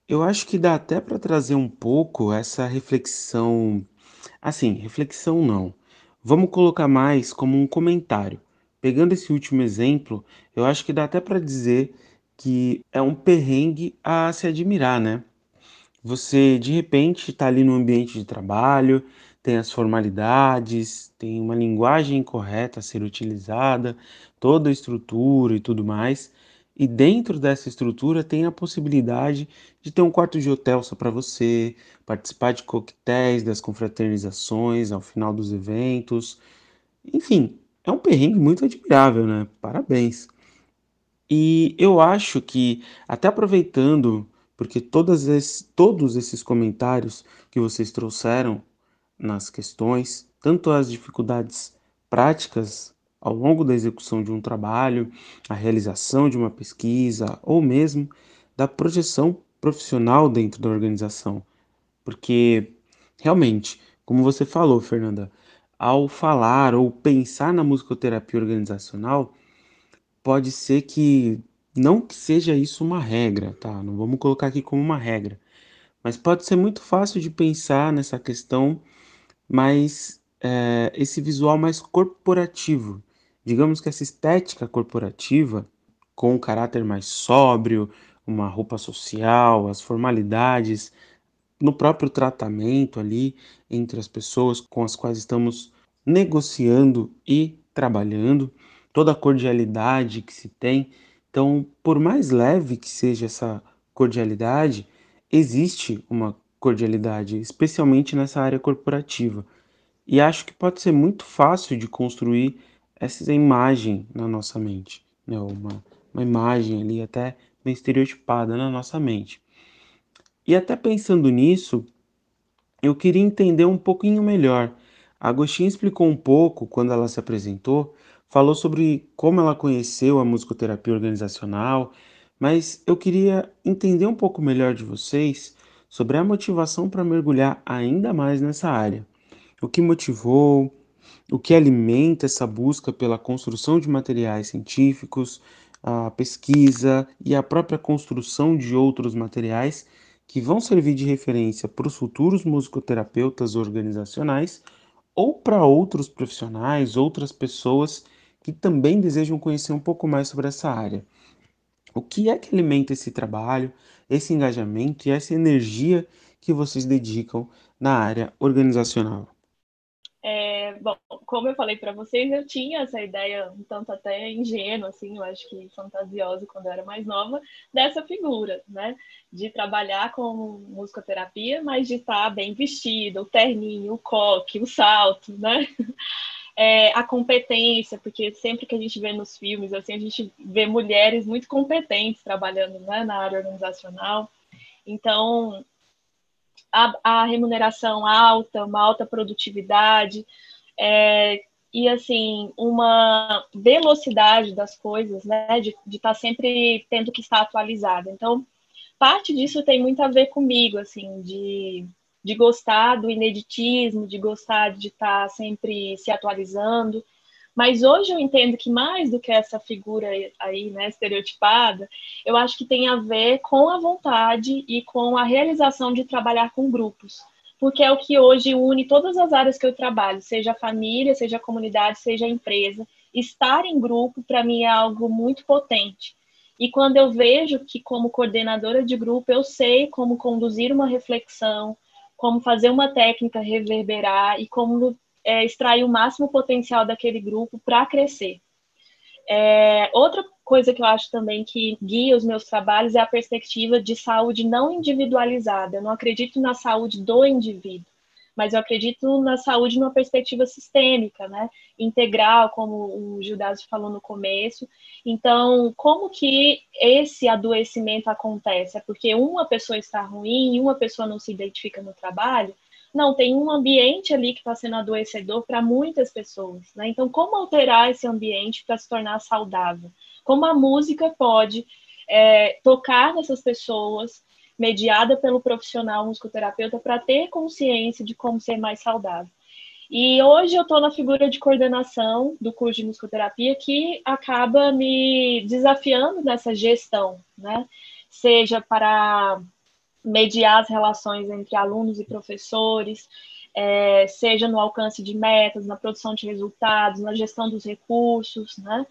Eu acho que dá até para trazer um pouco essa reflexão, assim, reflexão não. Vamos colocar mais como um comentário. Pegando esse último exemplo, eu acho que dá até para dizer que é um perrengue a se admirar, né? Você de repente está ali no ambiente de trabalho, tem as formalidades, tem uma linguagem correta a ser utilizada, toda a estrutura e tudo mais. E dentro dessa estrutura tem a possibilidade de ter um quarto de hotel só para você, participar de coquetéis, das confraternizações ao final dos eventos. Enfim, é um perrengue muito admirável, né? Parabéns. E eu acho que, até aproveitando, porque todas esses, todos esses comentários que vocês trouxeram nas questões, tanto as dificuldades práticas ao longo da execução de um trabalho, a realização de uma pesquisa ou mesmo da projeção profissional dentro da organização. Porque, realmente, como você falou, Fernanda, ao falar ou pensar na musicoterapia organizacional, pode ser que não que seja isso uma regra, tá? Não vamos colocar aqui como uma regra, mas pode ser muito fácil de pensar nessa questão, mas é, esse visual mais corporativo, digamos que essa estética corporativa com um caráter mais sóbrio, uma roupa social, as formalidades no próprio tratamento ali entre as pessoas com as quais estamos negociando e trabalhando toda a cordialidade que se tem. Então, por mais leve que seja essa cordialidade, existe uma cordialidade, especialmente nessa área corporativa. E acho que pode ser muito fácil de construir essa imagem na nossa mente, né? uma, uma imagem ali até bem estereotipada na nossa mente. E até pensando nisso, eu queria entender um pouquinho melhor. A Agostinho explicou um pouco quando ela se apresentou falou sobre como ela conheceu a musicoterapia organizacional, mas eu queria entender um pouco melhor de vocês sobre a motivação para mergulhar ainda mais nessa área. O que motivou, o que alimenta essa busca pela construção de materiais científicos, a pesquisa e a própria construção de outros materiais que vão servir de referência para os futuros musicoterapeutas organizacionais ou para outros profissionais, outras pessoas que também desejam conhecer um pouco mais sobre essa área. O que é que alimenta esse trabalho, esse engajamento e essa energia que vocês dedicam na área organizacional? É, bom, como eu falei para vocês, eu tinha essa ideia um tanto até ingênua, assim, eu acho que fantasiosa quando eu era mais nova, dessa figura, né? De trabalhar com musicoterapia, mas de estar bem vestida, o terninho, o coque, o salto, né? é, a competência, porque sempre que a gente vê nos filmes, assim, a gente vê mulheres muito competentes trabalhando né, na área organizacional. Então, a, a remuneração alta, uma alta produtividade, é, e assim, uma velocidade das coisas, né, de estar tá sempre tendo que estar atualizada. Então, parte disso tem muito a ver comigo, assim, de de gostar do ineditismo, de gostar de estar sempre se atualizando. Mas hoje eu entendo que mais do que essa figura aí, né, estereotipada, eu acho que tem a ver com a vontade e com a realização de trabalhar com grupos. Porque é o que hoje une todas as áreas que eu trabalho, seja a família, seja a comunidade, seja a empresa. Estar em grupo, para mim, é algo muito potente. E quando eu vejo que, como coordenadora de grupo, eu sei como conduzir uma reflexão, como fazer uma técnica reverberar e como é, extrair o máximo potencial daquele grupo para crescer. É, outra coisa que eu acho também que guia os meus trabalhos é a perspectiva de saúde não individualizada. Eu não acredito na saúde do indivíduo mas eu acredito na saúde numa perspectiva sistêmica, né? Integral, como o Gildas falou no começo. Então, como que esse adoecimento acontece? É porque uma pessoa está ruim e uma pessoa não se identifica no trabalho? Não, tem um ambiente ali que está sendo adoecedor para muitas pessoas. Né? Então, como alterar esse ambiente para se tornar saudável? Como a música pode é, tocar nessas pessoas mediada pelo profissional musicoterapeuta para ter consciência de como ser mais saudável. E hoje eu estou na figura de coordenação do curso de musicoterapia que acaba me desafiando nessa gestão, né? Seja para mediar as relações entre alunos e professores, é, seja no alcance de metas, na produção de resultados, na gestão dos recursos, né?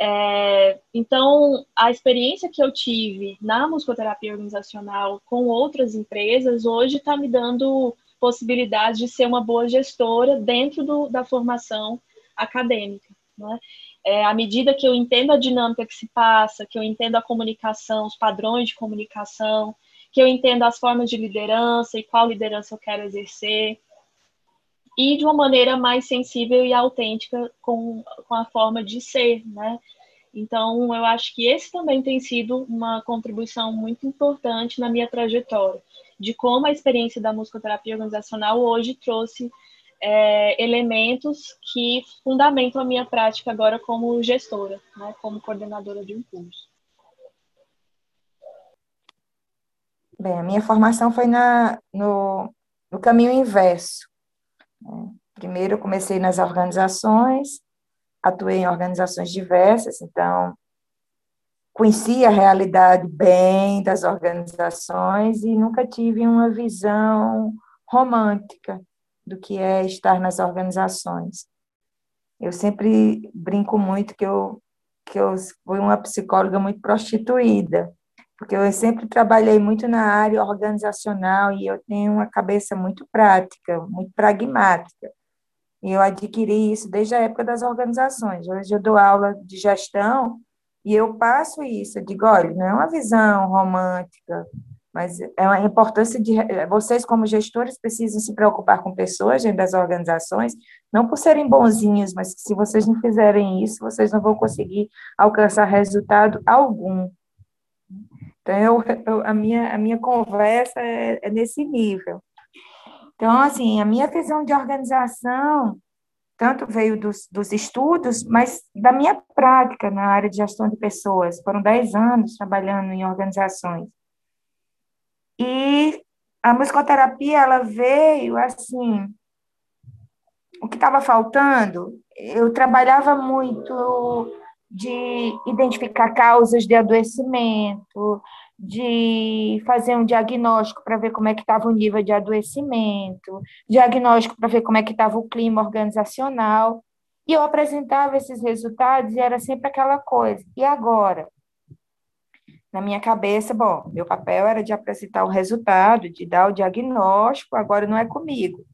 É, então, a experiência que eu tive na musicoterapia organizacional com outras empresas hoje está me dando possibilidade de ser uma boa gestora dentro do, da formação acadêmica. Né? É, à medida que eu entendo a dinâmica que se passa, que eu entendo a comunicação, os padrões de comunicação, que eu entendo as formas de liderança e qual liderança eu quero exercer, e de uma maneira mais sensível e autêntica com, com a forma de ser, né? Então, eu acho que esse também tem sido uma contribuição muito importante na minha trajetória, de como a experiência da musicoterapia organizacional hoje trouxe é, elementos que fundamentam a minha prática agora como gestora, né, como coordenadora de um curso. Bem, a minha formação foi na, no, no caminho inverso. Primeiro, eu comecei nas organizações, atuei em organizações diversas, então conheci a realidade bem das organizações e nunca tive uma visão romântica do que é estar nas organizações. Eu sempre brinco muito que eu que eu fui uma psicóloga muito prostituída, porque eu sempre trabalhei muito na área organizacional e eu tenho uma cabeça muito prática, muito pragmática. E eu adquiri isso desde a época das organizações. Hoje eu dou aula de gestão e eu passo isso. Eu digo, olha, não é uma visão romântica, mas é uma importância de vocês como gestores precisam se preocupar com pessoas dentro das organizações, não por serem bonzinhos, mas se vocês não fizerem isso, vocês não vão conseguir alcançar resultado algum. Então, eu, eu, a, minha, a minha conversa é, é nesse nível. Então, assim, a minha visão de organização tanto veio dos, dos estudos, mas da minha prática na área de gestão de pessoas. Foram 10 anos trabalhando em organizações. E a musicoterapia, ela veio assim, o que estava faltando, eu trabalhava muito de identificar causas de adoecimento, de fazer um diagnóstico para ver como é que estava o nível de adoecimento, diagnóstico para ver como é que estava o clima organizacional. E eu apresentava esses resultados e era sempre aquela coisa. E agora? Na minha cabeça, bom, meu papel era de apresentar o resultado, de dar o diagnóstico, agora não é comigo.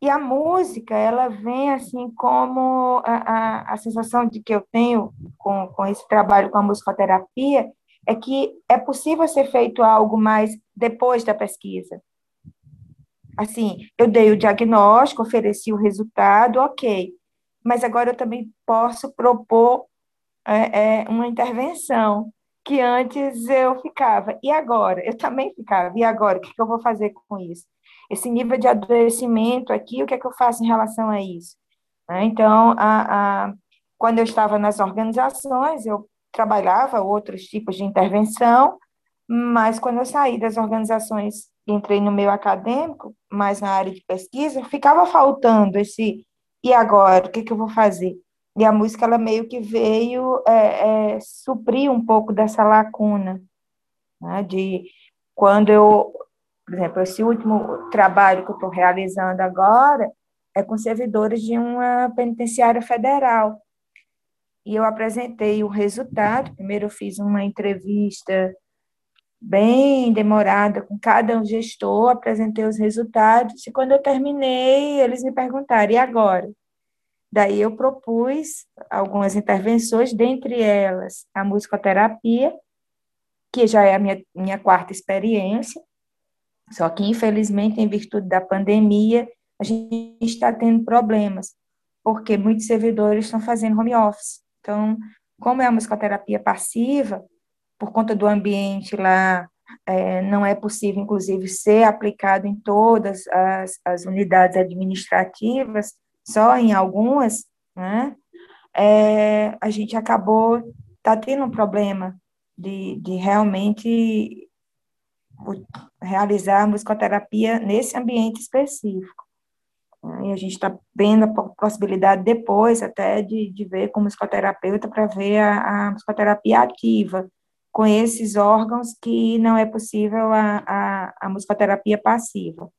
E a música, ela vem assim como a, a, a sensação de que eu tenho com, com esse trabalho com a musicoterapia, é que é possível ser feito algo mais depois da pesquisa. Assim, eu dei o diagnóstico, ofereci o resultado, ok, mas agora eu também posso propor é, é, uma intervenção que antes eu ficava. E agora? Eu também ficava. E agora? O que, que eu vou fazer com isso? Esse nível de adoecimento aqui, o que é que eu faço em relação a isso? Né? Então, a, a, quando eu estava nas organizações, eu trabalhava outros tipos de intervenção, mas quando eu saí das organizações entrei no meio acadêmico, mais na área de pesquisa, ficava faltando esse, e agora, o que, que eu vou fazer? E a música, ela meio que veio é, é, suprir um pouco dessa lacuna, né, de quando eu por exemplo, esse último trabalho que eu estou realizando agora é com servidores de uma penitenciária federal. E eu apresentei o resultado. Primeiro, eu fiz uma entrevista bem demorada com cada gestor, apresentei os resultados, e quando eu terminei, eles me perguntaram: e agora? Daí eu propus algumas intervenções, dentre elas a musicoterapia, que já é a minha, minha quarta experiência, só que, infelizmente, em virtude da pandemia, a gente está tendo problemas, porque muitos servidores estão fazendo home office. Então, como é a musicoterapia passiva, por conta do ambiente lá, é, não é possível, inclusive, ser aplicado em todas as, as unidades administrativas, só em algumas, né? É, a gente acabou tá tendo um problema de, de realmente realizar a musicoterapia nesse ambiente específico. E a gente está vendo a possibilidade depois até de, de ver como musicoterapeuta para ver a, a, musicoterapia ativa com esses órgãos que não é possível a, a, a musicoterapia passiva.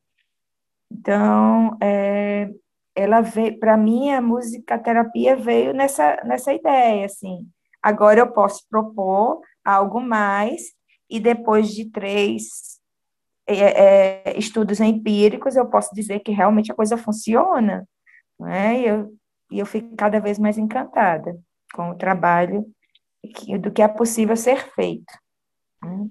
Então, é, ela veio, para mim, a música terapia veio nessa, nessa ideia, assim. Agora eu posso propor algo mais, e depois de três é, é, estudos empíricos, eu posso dizer que realmente a coisa funciona, né? E eu, eu fico cada vez mais encantada com o trabalho do que é possível ser feito. Né?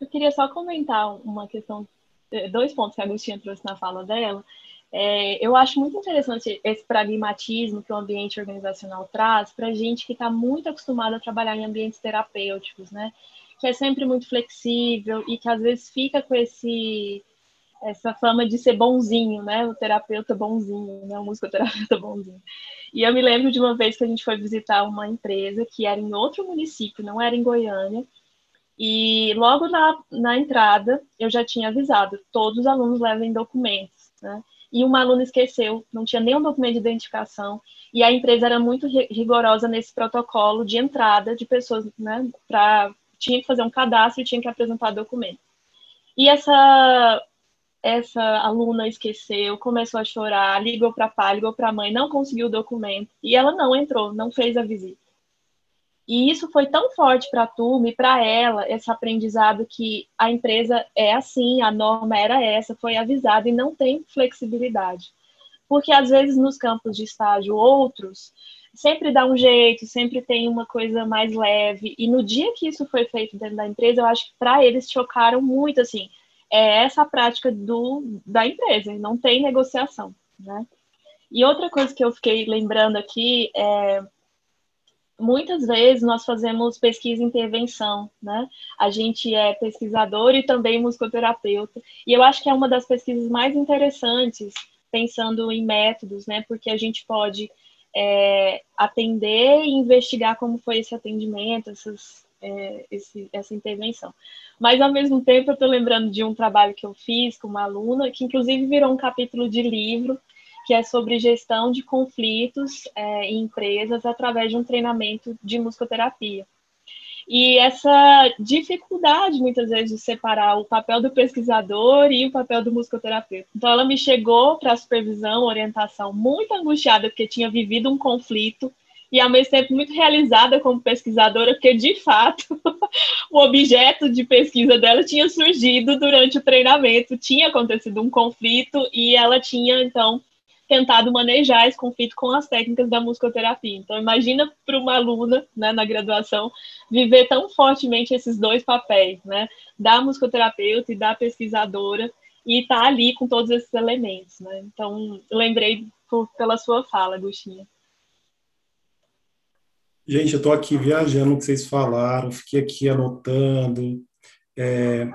Eu queria só comentar uma questão, é, dois pontos que a Agostinha trouxe na fala dela. É, eu acho muito interessante esse pragmatismo que o ambiente organizacional traz para gente que está muito acostumado a trabalhar em ambientes terapêuticos, né? Que é sempre muito flexível e que às vezes fica com esse essa fama de ser bonzinho, né? O terapeuta bonzinho, né? O musicoterapeuta bonzinho. E eu me lembro de uma vez que a gente foi visitar uma empresa que era em outro município, não era em Goiânia, e logo na, na entrada eu já tinha avisado, todos os alunos levem documentos, né? E uma aluna esqueceu, não tinha nenhum documento de identificação, e a empresa era muito rigorosa nesse protocolo de entrada de pessoas, né? Pra, tinha que fazer um cadastro e tinha que apresentar documento. E essa essa aluna esqueceu, começou a chorar, ligou para pai, ligou para mãe, não conseguiu o documento e ela não entrou, não fez a visita. E isso foi tão forte para a turma e para ela, esse aprendizado que a empresa é assim, a norma era essa, foi avisada e não tem flexibilidade. Porque às vezes nos campos de estágio outros sempre dá um jeito, sempre tem uma coisa mais leve. E no dia que isso foi feito dentro da empresa, eu acho que para eles chocaram muito assim é essa a prática do, da empresa, não tem negociação, né? E outra coisa que eu fiquei lembrando aqui é muitas vezes nós fazemos pesquisa e intervenção, né? A gente é pesquisador e também musicoterapeuta, e eu acho que é uma das pesquisas mais interessantes, pensando em métodos, né? Porque a gente pode é, atender e investigar como foi esse atendimento, essas, é, esse, essa intervenção. Mas, ao mesmo tempo, eu estou lembrando de um trabalho que eu fiz com uma aluna, que inclusive virou um capítulo de livro, que é sobre gestão de conflitos é, em empresas através de um treinamento de musicoterapia. E essa dificuldade, muitas vezes, de separar o papel do pesquisador e o papel do musicoterapeuta. Então, ela me chegou para a supervisão, orientação, muito angustiada, porque tinha vivido um conflito e ao mesmo tempo muito realizada como pesquisadora, porque de fato o objeto de pesquisa dela tinha surgido durante o treinamento, tinha acontecido um conflito e ela tinha então tentado manejar esse conflito com as técnicas da musicoterapia. Então imagina para uma aluna, né, na graduação, viver tão fortemente esses dois papéis, né, da musicoterapeuta e da pesquisadora e estar tá ali com todos esses elementos, né? Então lembrei por, pela sua fala, Agostinha. Gente, eu estou aqui viajando o que vocês falaram, fiquei aqui anotando. É,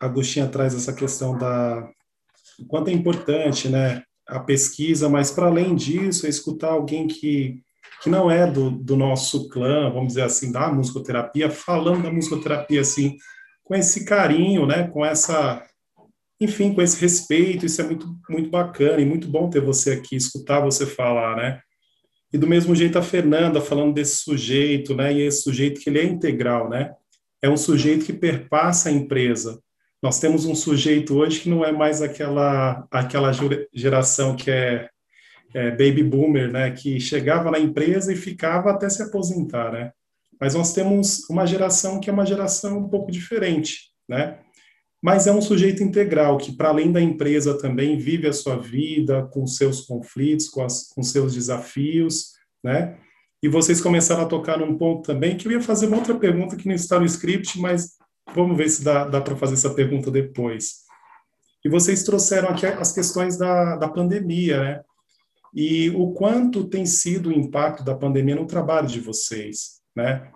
Agostinha traz essa questão da o quanto é importante, né, a pesquisa, mas para além disso, é escutar alguém que, que não é do, do nosso clã, vamos dizer assim, da musicoterapia, falando da musicoterapia assim, com esse carinho, né, com essa, enfim, com esse respeito, isso é muito, muito bacana e muito bom ter você aqui, escutar você falar, né? E do mesmo jeito a Fernanda falando desse sujeito, né? E esse sujeito que ele é integral, né? É um sujeito que perpassa a empresa. Nós temos um sujeito hoje que não é mais aquela aquela geração que é, é baby boomer, né? Que chegava na empresa e ficava até se aposentar, né? Mas nós temos uma geração que é uma geração um pouco diferente, né? mas é um sujeito integral que, para além da empresa, também vive a sua vida com seus conflitos, com, as, com seus desafios, né? E vocês começaram a tocar num ponto também que eu ia fazer uma outra pergunta que não está no script, mas vamos ver se dá, dá para fazer essa pergunta depois. E vocês trouxeram aqui as questões da, da pandemia, né? E o quanto tem sido o impacto da pandemia no trabalho de vocês, né?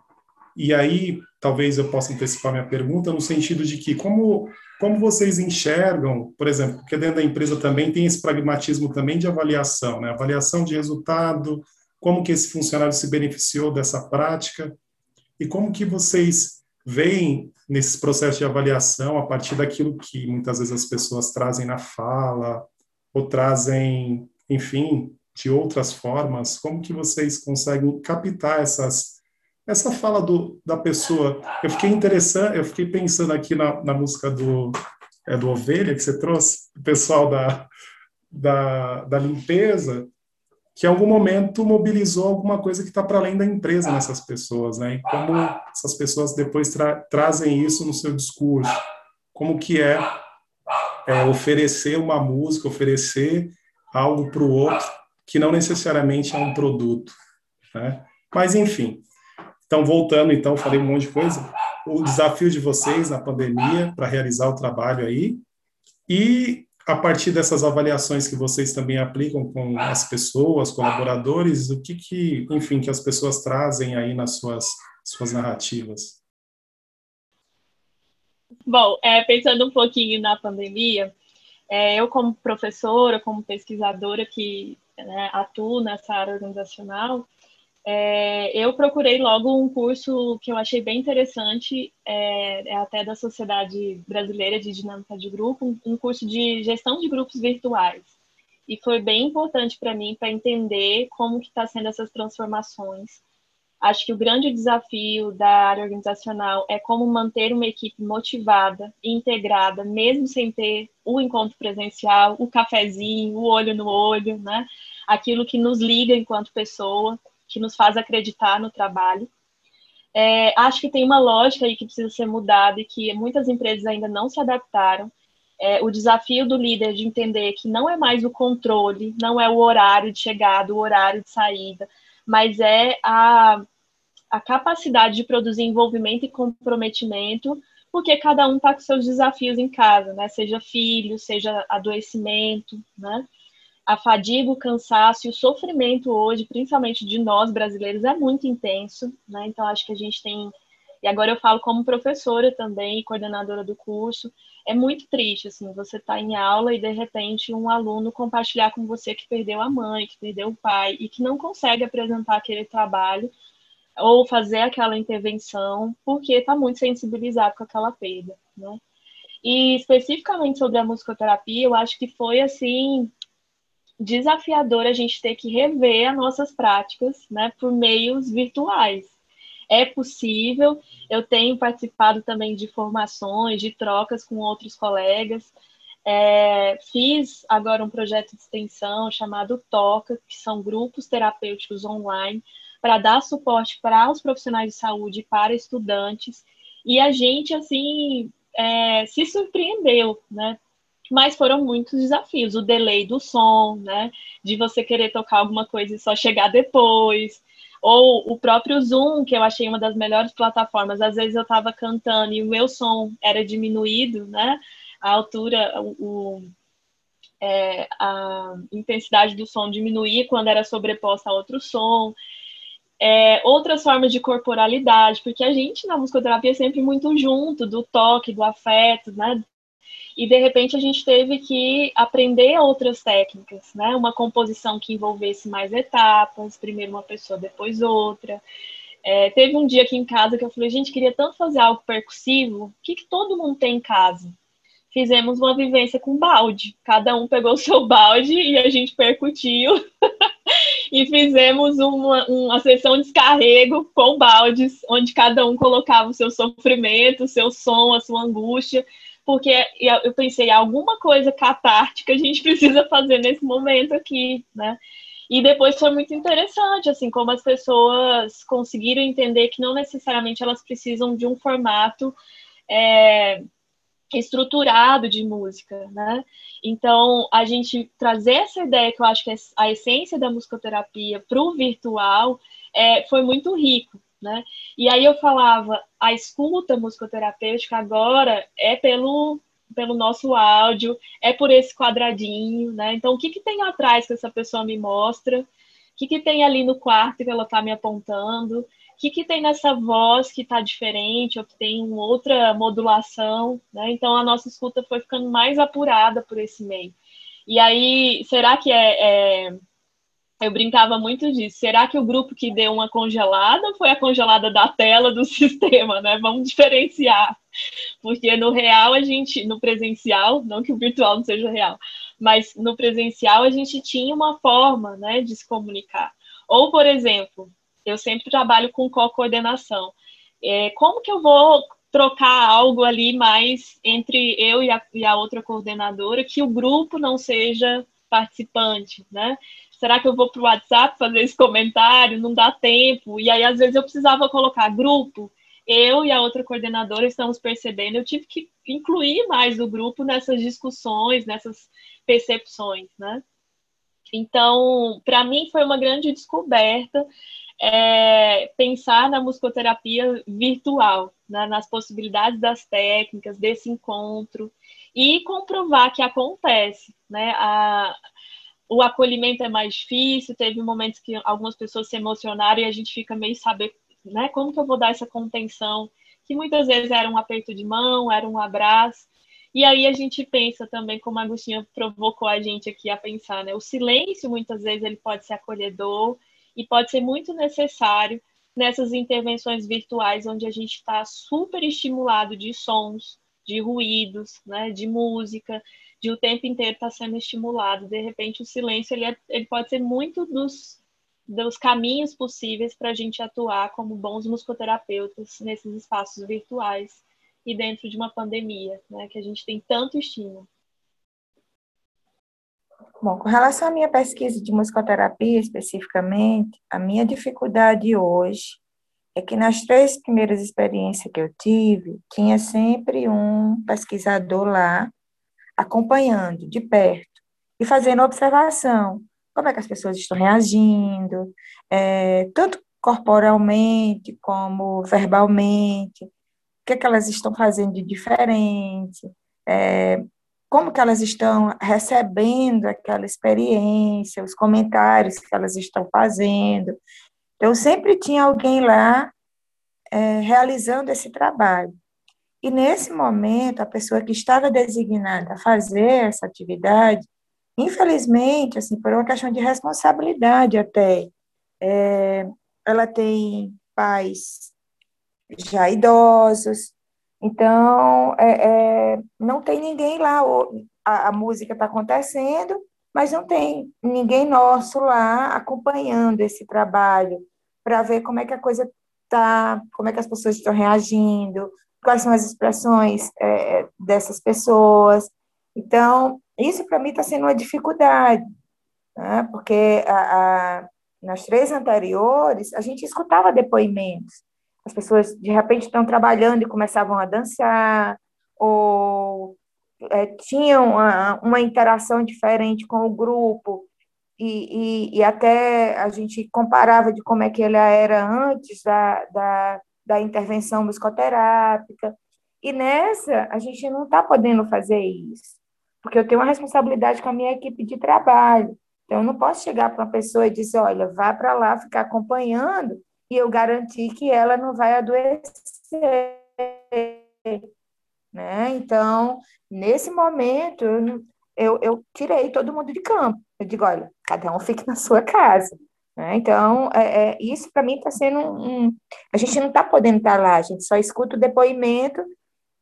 E aí, talvez eu possa antecipar minha pergunta no sentido de que como como vocês enxergam, por exemplo, porque dentro da empresa também tem esse pragmatismo também de avaliação, né? Avaliação de resultado, como que esse funcionário se beneficiou dessa prática e como que vocês veem nesse processo de avaliação a partir daquilo que muitas vezes as pessoas trazem na fala ou trazem, enfim, de outras formas, como que vocês conseguem captar essas essa fala do, da pessoa, eu fiquei interessante, eu fiquei pensando aqui na, na música do, é, do Ovelha que você trouxe, o pessoal da, da, da limpeza que em algum momento mobilizou alguma coisa que está para além da empresa nessas pessoas, né? E como essas pessoas depois tra trazem isso no seu discurso, como que é, é oferecer uma música, oferecer algo para o outro que não necessariamente é um produto, né? Mas enfim, então voltando, então falei um monte de coisa. O desafio de vocês na pandemia para realizar o trabalho aí e a partir dessas avaliações que vocês também aplicam com as pessoas, colaboradores, o que que, enfim, que as pessoas trazem aí nas suas suas narrativas? Bom, é, pensando um pouquinho na pandemia, é, eu como professora, como pesquisadora que né, atuo nessa área organizacional, é, eu procurei logo um curso que eu achei bem interessante, é, é até da Sociedade Brasileira de Dinâmica de Grupo, um, um curso de gestão de grupos virtuais. E foi bem importante para mim para entender como que está sendo essas transformações. Acho que o grande desafio da área organizacional é como manter uma equipe motivada, integrada, mesmo sem ter o encontro presencial, o cafezinho, o olho no olho, né? Aquilo que nos liga enquanto pessoa que nos faz acreditar no trabalho. É, acho que tem uma lógica aí que precisa ser mudada e que muitas empresas ainda não se adaptaram. É, o desafio do líder de entender que não é mais o controle, não é o horário de chegada, o horário de saída, mas é a, a capacidade de produzir envolvimento e comprometimento, porque cada um está com seus desafios em casa, né? Seja filho, seja adoecimento, né? A fadiga, o cansaço e o sofrimento hoje, principalmente de nós brasileiros, é muito intenso, né? Então acho que a gente tem e agora eu falo como professora também, coordenadora do curso, é muito triste assim, você tá em aula e de repente um aluno compartilhar com você que perdeu a mãe, que perdeu o pai e que não consegue apresentar aquele trabalho ou fazer aquela intervenção porque está muito sensibilizado com aquela perda, né? E especificamente sobre a musicoterapia, eu acho que foi assim desafiador a gente ter que rever as nossas práticas né, por meios virtuais. É possível, eu tenho participado também de formações, de trocas com outros colegas. É, fiz agora um projeto de extensão chamado TOCA, que são grupos terapêuticos online, para dar suporte para os profissionais de saúde e para estudantes. E a gente, assim, é, se surpreendeu, né? Mas foram muitos desafios. O delay do som, né? De você querer tocar alguma coisa e só chegar depois. Ou o próprio Zoom, que eu achei uma das melhores plataformas. Às vezes eu estava cantando e o meu som era diminuído, né? A altura, o, é, a intensidade do som diminuía quando era sobreposta a outro som. É, outras formas de corporalidade, porque a gente na musicoterapia é sempre muito junto, do toque, do afeto, né? E de repente a gente teve que aprender outras técnicas, né? Uma composição que envolvesse mais etapas, primeiro uma pessoa, depois outra. É, teve um dia aqui em casa que eu falei, gente, queria tanto fazer algo percussivo, o que, que todo mundo tem em casa? Fizemos uma vivência com balde, cada um pegou o seu balde e a gente percutiu. e fizemos uma, uma sessão de descarrego com baldes, onde cada um colocava o seu sofrimento, o seu som, a sua angústia, porque eu pensei, alguma coisa catártica a gente precisa fazer nesse momento aqui, né? E depois foi muito interessante, assim, como as pessoas conseguiram entender que não necessariamente elas precisam de um formato é, estruturado de música, né? Então, a gente trazer essa ideia, que eu acho que é a essência da musicoterapia para o virtual, é, foi muito rico, né? E aí eu falava, a escuta musicoterapêutica agora é pelo pelo nosso áudio, é por esse quadradinho, né? Então, o que, que tem atrás que essa pessoa me mostra? O que, que tem ali no quarto que ela está me apontando? O que, que tem nessa voz que está diferente ou que tem outra modulação, né? Então, a nossa escuta foi ficando mais apurada por esse meio. E aí, será que é, é eu brincava muito disso. Será que o grupo que deu uma congelada foi a congelada da tela do sistema, né? Vamos diferenciar. Porque no real a gente, no presencial, não que o virtual não seja real, mas no presencial a gente tinha uma forma, né, de se comunicar. Ou, por exemplo, eu sempre trabalho com co-coordenação. É, como que eu vou trocar algo ali mais entre eu e a, e a outra coordenadora que o grupo não seja participante, né? Será que eu vou para o WhatsApp fazer esse comentário? Não dá tempo. E aí, às vezes, eu precisava colocar grupo. Eu e a outra coordenadora estamos percebendo, eu tive que incluir mais o grupo nessas discussões, nessas percepções, né? Então, para mim foi uma grande descoberta é, pensar na musicoterapia virtual, né, nas possibilidades das técnicas, desse encontro, e comprovar que acontece. Né, a, o acolhimento é mais difícil, teve momentos que algumas pessoas se emocionaram e a gente fica meio saber né, como que eu vou dar essa contenção, que muitas vezes era um aperto de mão, era um abraço, e aí a gente pensa também, como a Agostinha provocou a gente aqui a pensar, né? O silêncio, muitas vezes, ele pode ser acolhedor e pode ser muito necessário nessas intervenções virtuais, onde a gente está super estimulado de sons, de ruídos, né? De música, de o tempo inteiro estar tá sendo estimulado. De repente, o silêncio, ele, é, ele pode ser muito dos, dos caminhos possíveis para a gente atuar como bons musicoterapeutas nesses espaços virtuais e dentro de uma pandemia, né, que a gente tem tanto estímulo. Bom, com relação à minha pesquisa de musicoterapia especificamente, a minha dificuldade hoje é que nas três primeiras experiências que eu tive, tinha sempre um pesquisador lá acompanhando de perto e fazendo observação. Como é que as pessoas estão reagindo, é, tanto corporalmente como verbalmente, o que, é que elas estão fazendo de diferente, é, como que elas estão recebendo aquela experiência, os comentários que elas estão fazendo. Então, sempre tinha alguém lá é, realizando esse trabalho. E nesse momento, a pessoa que estava designada a fazer essa atividade, infelizmente, assim, por uma questão de responsabilidade até, é, ela tem pais já idosos. Então, é, é, não tem ninguém lá. A, a música está acontecendo, mas não tem ninguém nosso lá acompanhando esse trabalho para ver como é que a coisa está, como é que as pessoas estão reagindo, quais são as expressões é, dessas pessoas. Então, isso para mim está sendo uma dificuldade, né? porque a, a, nas três anteriores a gente escutava depoimentos as pessoas de repente estão trabalhando e começavam a dançar, ou é, tinham uma, uma, interação diferente com o grupo, e, e, e, até a gente comparava de como é que ele era antes da, da, da intervenção musicoterápica. E nessa, a gente não está podendo fazer isso, porque eu tenho uma responsabilidade com a minha equipe de trabalho. Então, eu não posso chegar para uma pessoa e dizer: olha, vá para lá ficar acompanhando, e eu garantir que ela não vai adoecer. Né? Então, nesse momento, eu, eu, eu, tirei todo mundo de campo. Eu digo, olha, cada um fique na sua casa. Né? Então, é, é isso para mim está sendo um, um, A gente não está podendo estar tá lá, a gente só escuta o depoimento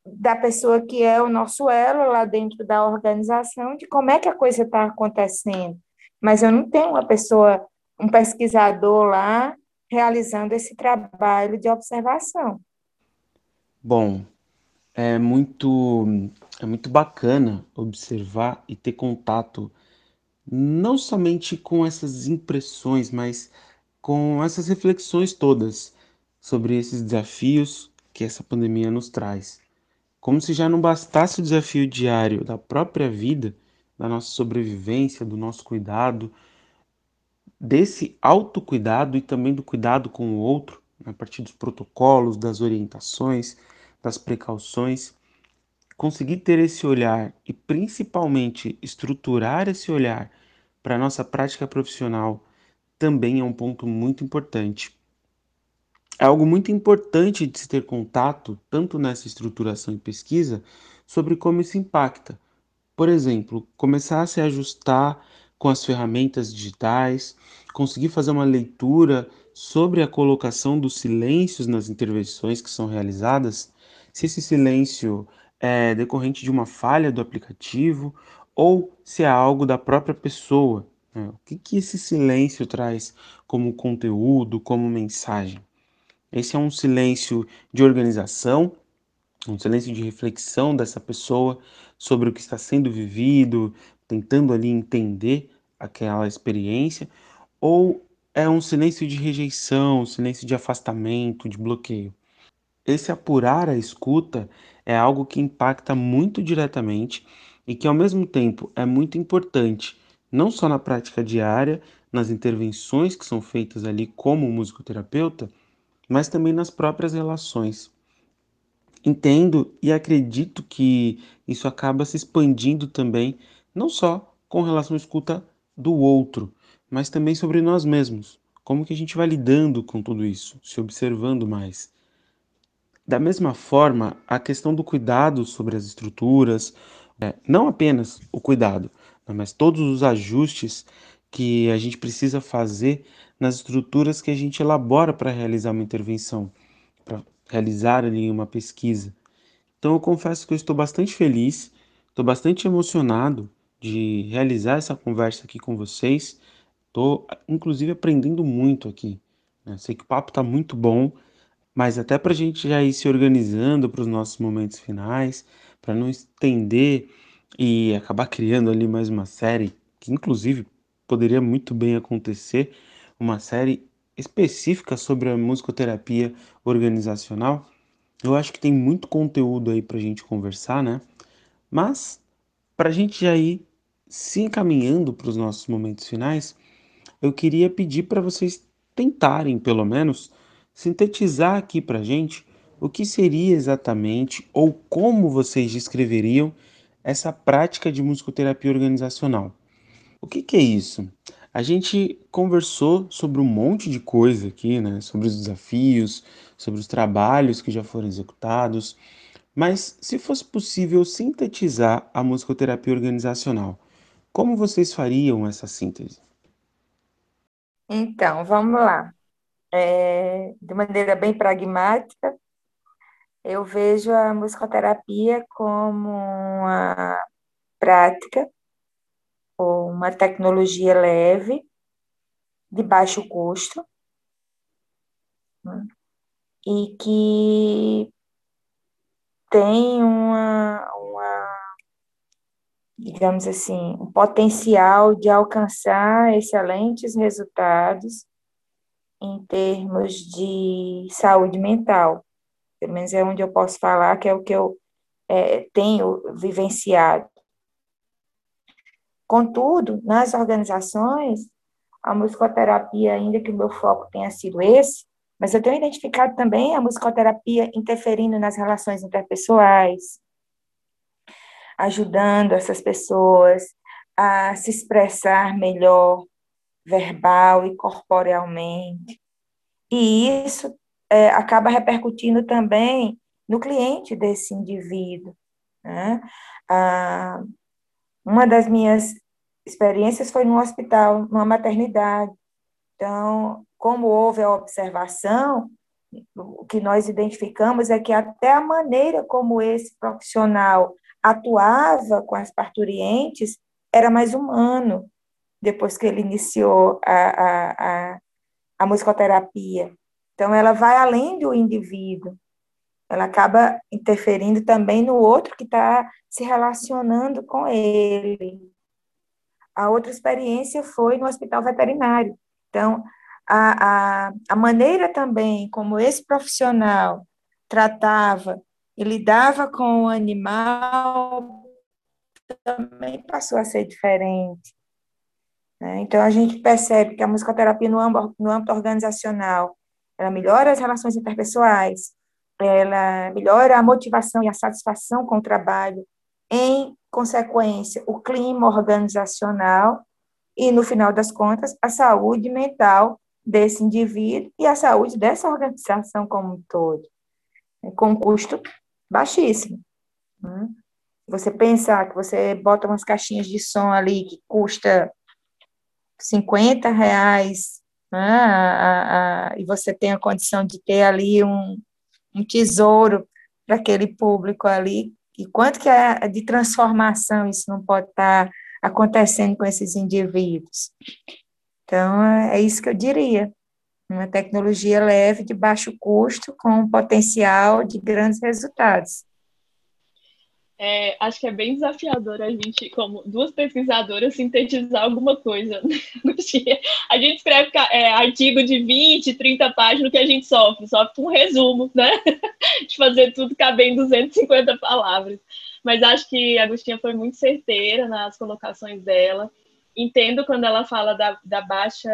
da pessoa que é o nosso elo lá dentro da organização, de como é que a coisa está acontecendo. Mas eu não tenho uma pessoa, um pesquisador lá realizando esse trabalho de observação. Bom, é muito é muito bacana observar e ter contato não somente com essas impressões, mas com essas reflexões todas sobre esses desafios que essa pandemia nos traz. Como se já não bastasse o desafio diário da própria vida, da nossa sobrevivência, do nosso cuidado, desse autocuidado e também do cuidado com o outro, a partir dos protocolos, das orientações, das precauções, conseguir ter esse olhar e principalmente estruturar esse olhar para a nossa prática profissional também é um ponto muito importante. É algo muito importante de se ter contato, tanto nessa estruturação e pesquisa, sobre como isso impacta. Por exemplo, começar a se ajustar com as ferramentas digitais, conseguir fazer uma leitura sobre a colocação dos silêncios nas intervenções que são realizadas, se esse silêncio é decorrente de uma falha do aplicativo ou se é algo da própria pessoa. Né? O que, que esse silêncio traz como conteúdo, como mensagem? Esse é um silêncio de organização, um silêncio de reflexão dessa pessoa sobre o que está sendo vivido, tentando ali entender aquela experiência, ou é um silêncio de rejeição, um silêncio de afastamento, de bloqueio. Esse apurar a escuta é algo que impacta muito diretamente e que, ao mesmo tempo, é muito importante, não só na prática diária, nas intervenções que são feitas ali como musicoterapeuta, mas também nas próprias relações. Entendo e acredito que isso acaba se expandindo também, não só com relação à escuta do outro, mas também sobre nós mesmos. Como que a gente vai lidando com tudo isso, se observando mais. Da mesma forma, a questão do cuidado sobre as estruturas, é, não apenas o cuidado, né, mas todos os ajustes que a gente precisa fazer nas estruturas que a gente elabora para realizar uma intervenção, para realizar ali uma pesquisa. Então eu confesso que eu estou bastante feliz, estou bastante emocionado de realizar essa conversa aqui com vocês. Estou, inclusive, aprendendo muito aqui. Né? Sei que o papo está muito bom, mas até para a gente já ir se organizando para os nossos momentos finais, para não estender e acabar criando ali mais uma série, que inclusive poderia muito bem acontecer, uma série específica sobre a musicoterapia organizacional. Eu acho que tem muito conteúdo aí para a gente conversar, né? Mas, para a gente já ir se encaminhando para os nossos momentos finais, eu queria pedir para vocês tentarem, pelo menos, sintetizar aqui para a gente o que seria exatamente ou como vocês descreveriam essa prática de musicoterapia organizacional. O que, que é isso? A gente conversou sobre um monte de coisa aqui, né? Sobre os desafios, sobre os trabalhos que já foram executados. Mas se fosse possível sintetizar a musicoterapia organizacional, como vocês fariam essa síntese? Então, vamos lá é, de maneira bem pragmática, eu vejo a musicoterapia como uma prática ou uma tecnologia leve, de baixo custo, né, e que tem uma, uma, digamos assim, um potencial de alcançar excelentes resultados em termos de saúde mental. Pelo menos é onde eu posso falar, que é o que eu é, tenho vivenciado. Contudo, nas organizações, a musicoterapia, ainda que o meu foco tenha sido esse, mas eu tenho identificado também a musicoterapia interferindo nas relações interpessoais, ajudando essas pessoas a se expressar melhor, verbal e corporealmente. E isso é, acaba repercutindo também no cliente desse indivíduo. Né? Ah, uma das minhas experiências foi no hospital, numa maternidade. Então, como houve a observação, o que nós identificamos é que até a maneira como esse profissional atuava com as parturientes era mais humano, depois que ele iniciou a, a, a, a musicoterapia. Então, ela vai além do indivíduo, ela acaba interferindo também no outro que está se relacionando com ele. A outra experiência foi no hospital veterinário. Então, a, a, a maneira também como esse profissional tratava e lidava com o animal também passou a ser diferente. Né? Então, a gente percebe que a musicoterapia no âmbito, no âmbito organizacional, ela melhora as relações interpessoais, ela melhora a motivação e a satisfação com o trabalho, em consequência, o clima organizacional e, no final das contas, a saúde mental desse indivíduo e a saúde dessa organização como um todo, né? com um custo baixíssimo. Né? Você pensar que você bota umas caixinhas de som ali que custa 50 reais, né, a, a, e você tem a condição de ter ali um, um tesouro para aquele público ali, e quanto que é de transformação isso não pode estar acontecendo com esses indivíduos. Então, é isso que eu diria. Uma tecnologia leve, de baixo custo, com potencial de grandes resultados. É, acho que é bem desafiador a gente, como duas pesquisadoras, sintetizar alguma coisa. a gente escreve é, artigo de 20, 30 páginas que a gente sofre, sofre um resumo, né? De fazer tudo caber em 250 palavras. Mas acho que a Agostinha foi muito certeira nas colocações dela entendo quando ela fala da, da baixa,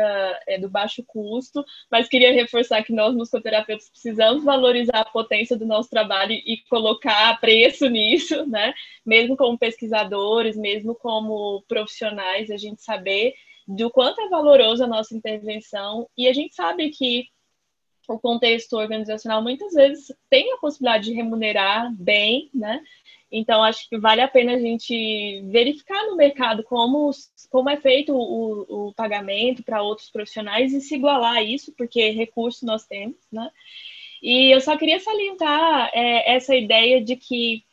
é, do baixo custo, mas queria reforçar que nós, musicoterapeutas, precisamos valorizar a potência do nosso trabalho e colocar preço nisso, né? Mesmo como pesquisadores, mesmo como profissionais, a gente saber do quanto é valoroso a nossa intervenção e a gente sabe que o contexto organizacional muitas vezes tem a possibilidade de remunerar bem, né? Então, acho que vale a pena a gente verificar no mercado como, como é feito o, o pagamento para outros profissionais e se igualar a isso, porque recurso nós temos, né? E eu só queria salientar é, essa ideia de que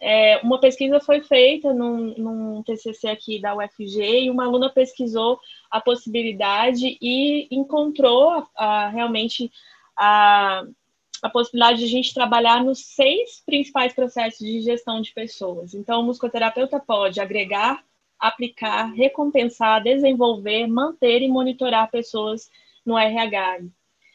é, uma pesquisa foi feita num, num, TCC aqui da UFG e uma aluna pesquisou a possibilidade e encontrou a, a, realmente a, a possibilidade de a gente trabalhar nos seis principais processos de gestão de pessoas. Então, o musicoterapeuta pode agregar, aplicar, recompensar, desenvolver, manter e monitorar pessoas no RH.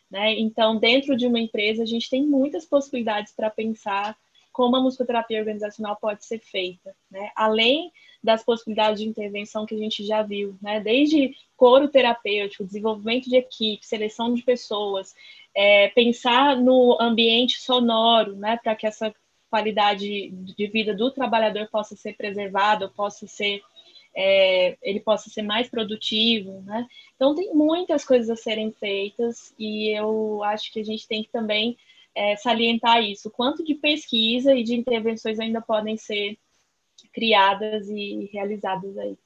Né? Então, dentro de uma empresa, a gente tem muitas possibilidades para pensar como a musicoterapia organizacional pode ser feita, né? Além das possibilidades de intervenção que a gente já viu, né? Desde coro terapêutico, desenvolvimento de equipe, seleção de pessoas, é, pensar no ambiente sonoro, né, para que essa qualidade de vida do trabalhador possa ser preservada, possa ser é, ele possa ser mais produtivo, né? Então tem muitas coisas a serem feitas e eu acho que a gente tem que também é, salientar isso, quanto de pesquisa e de intervenções ainda podem ser criadas e realizadas aí,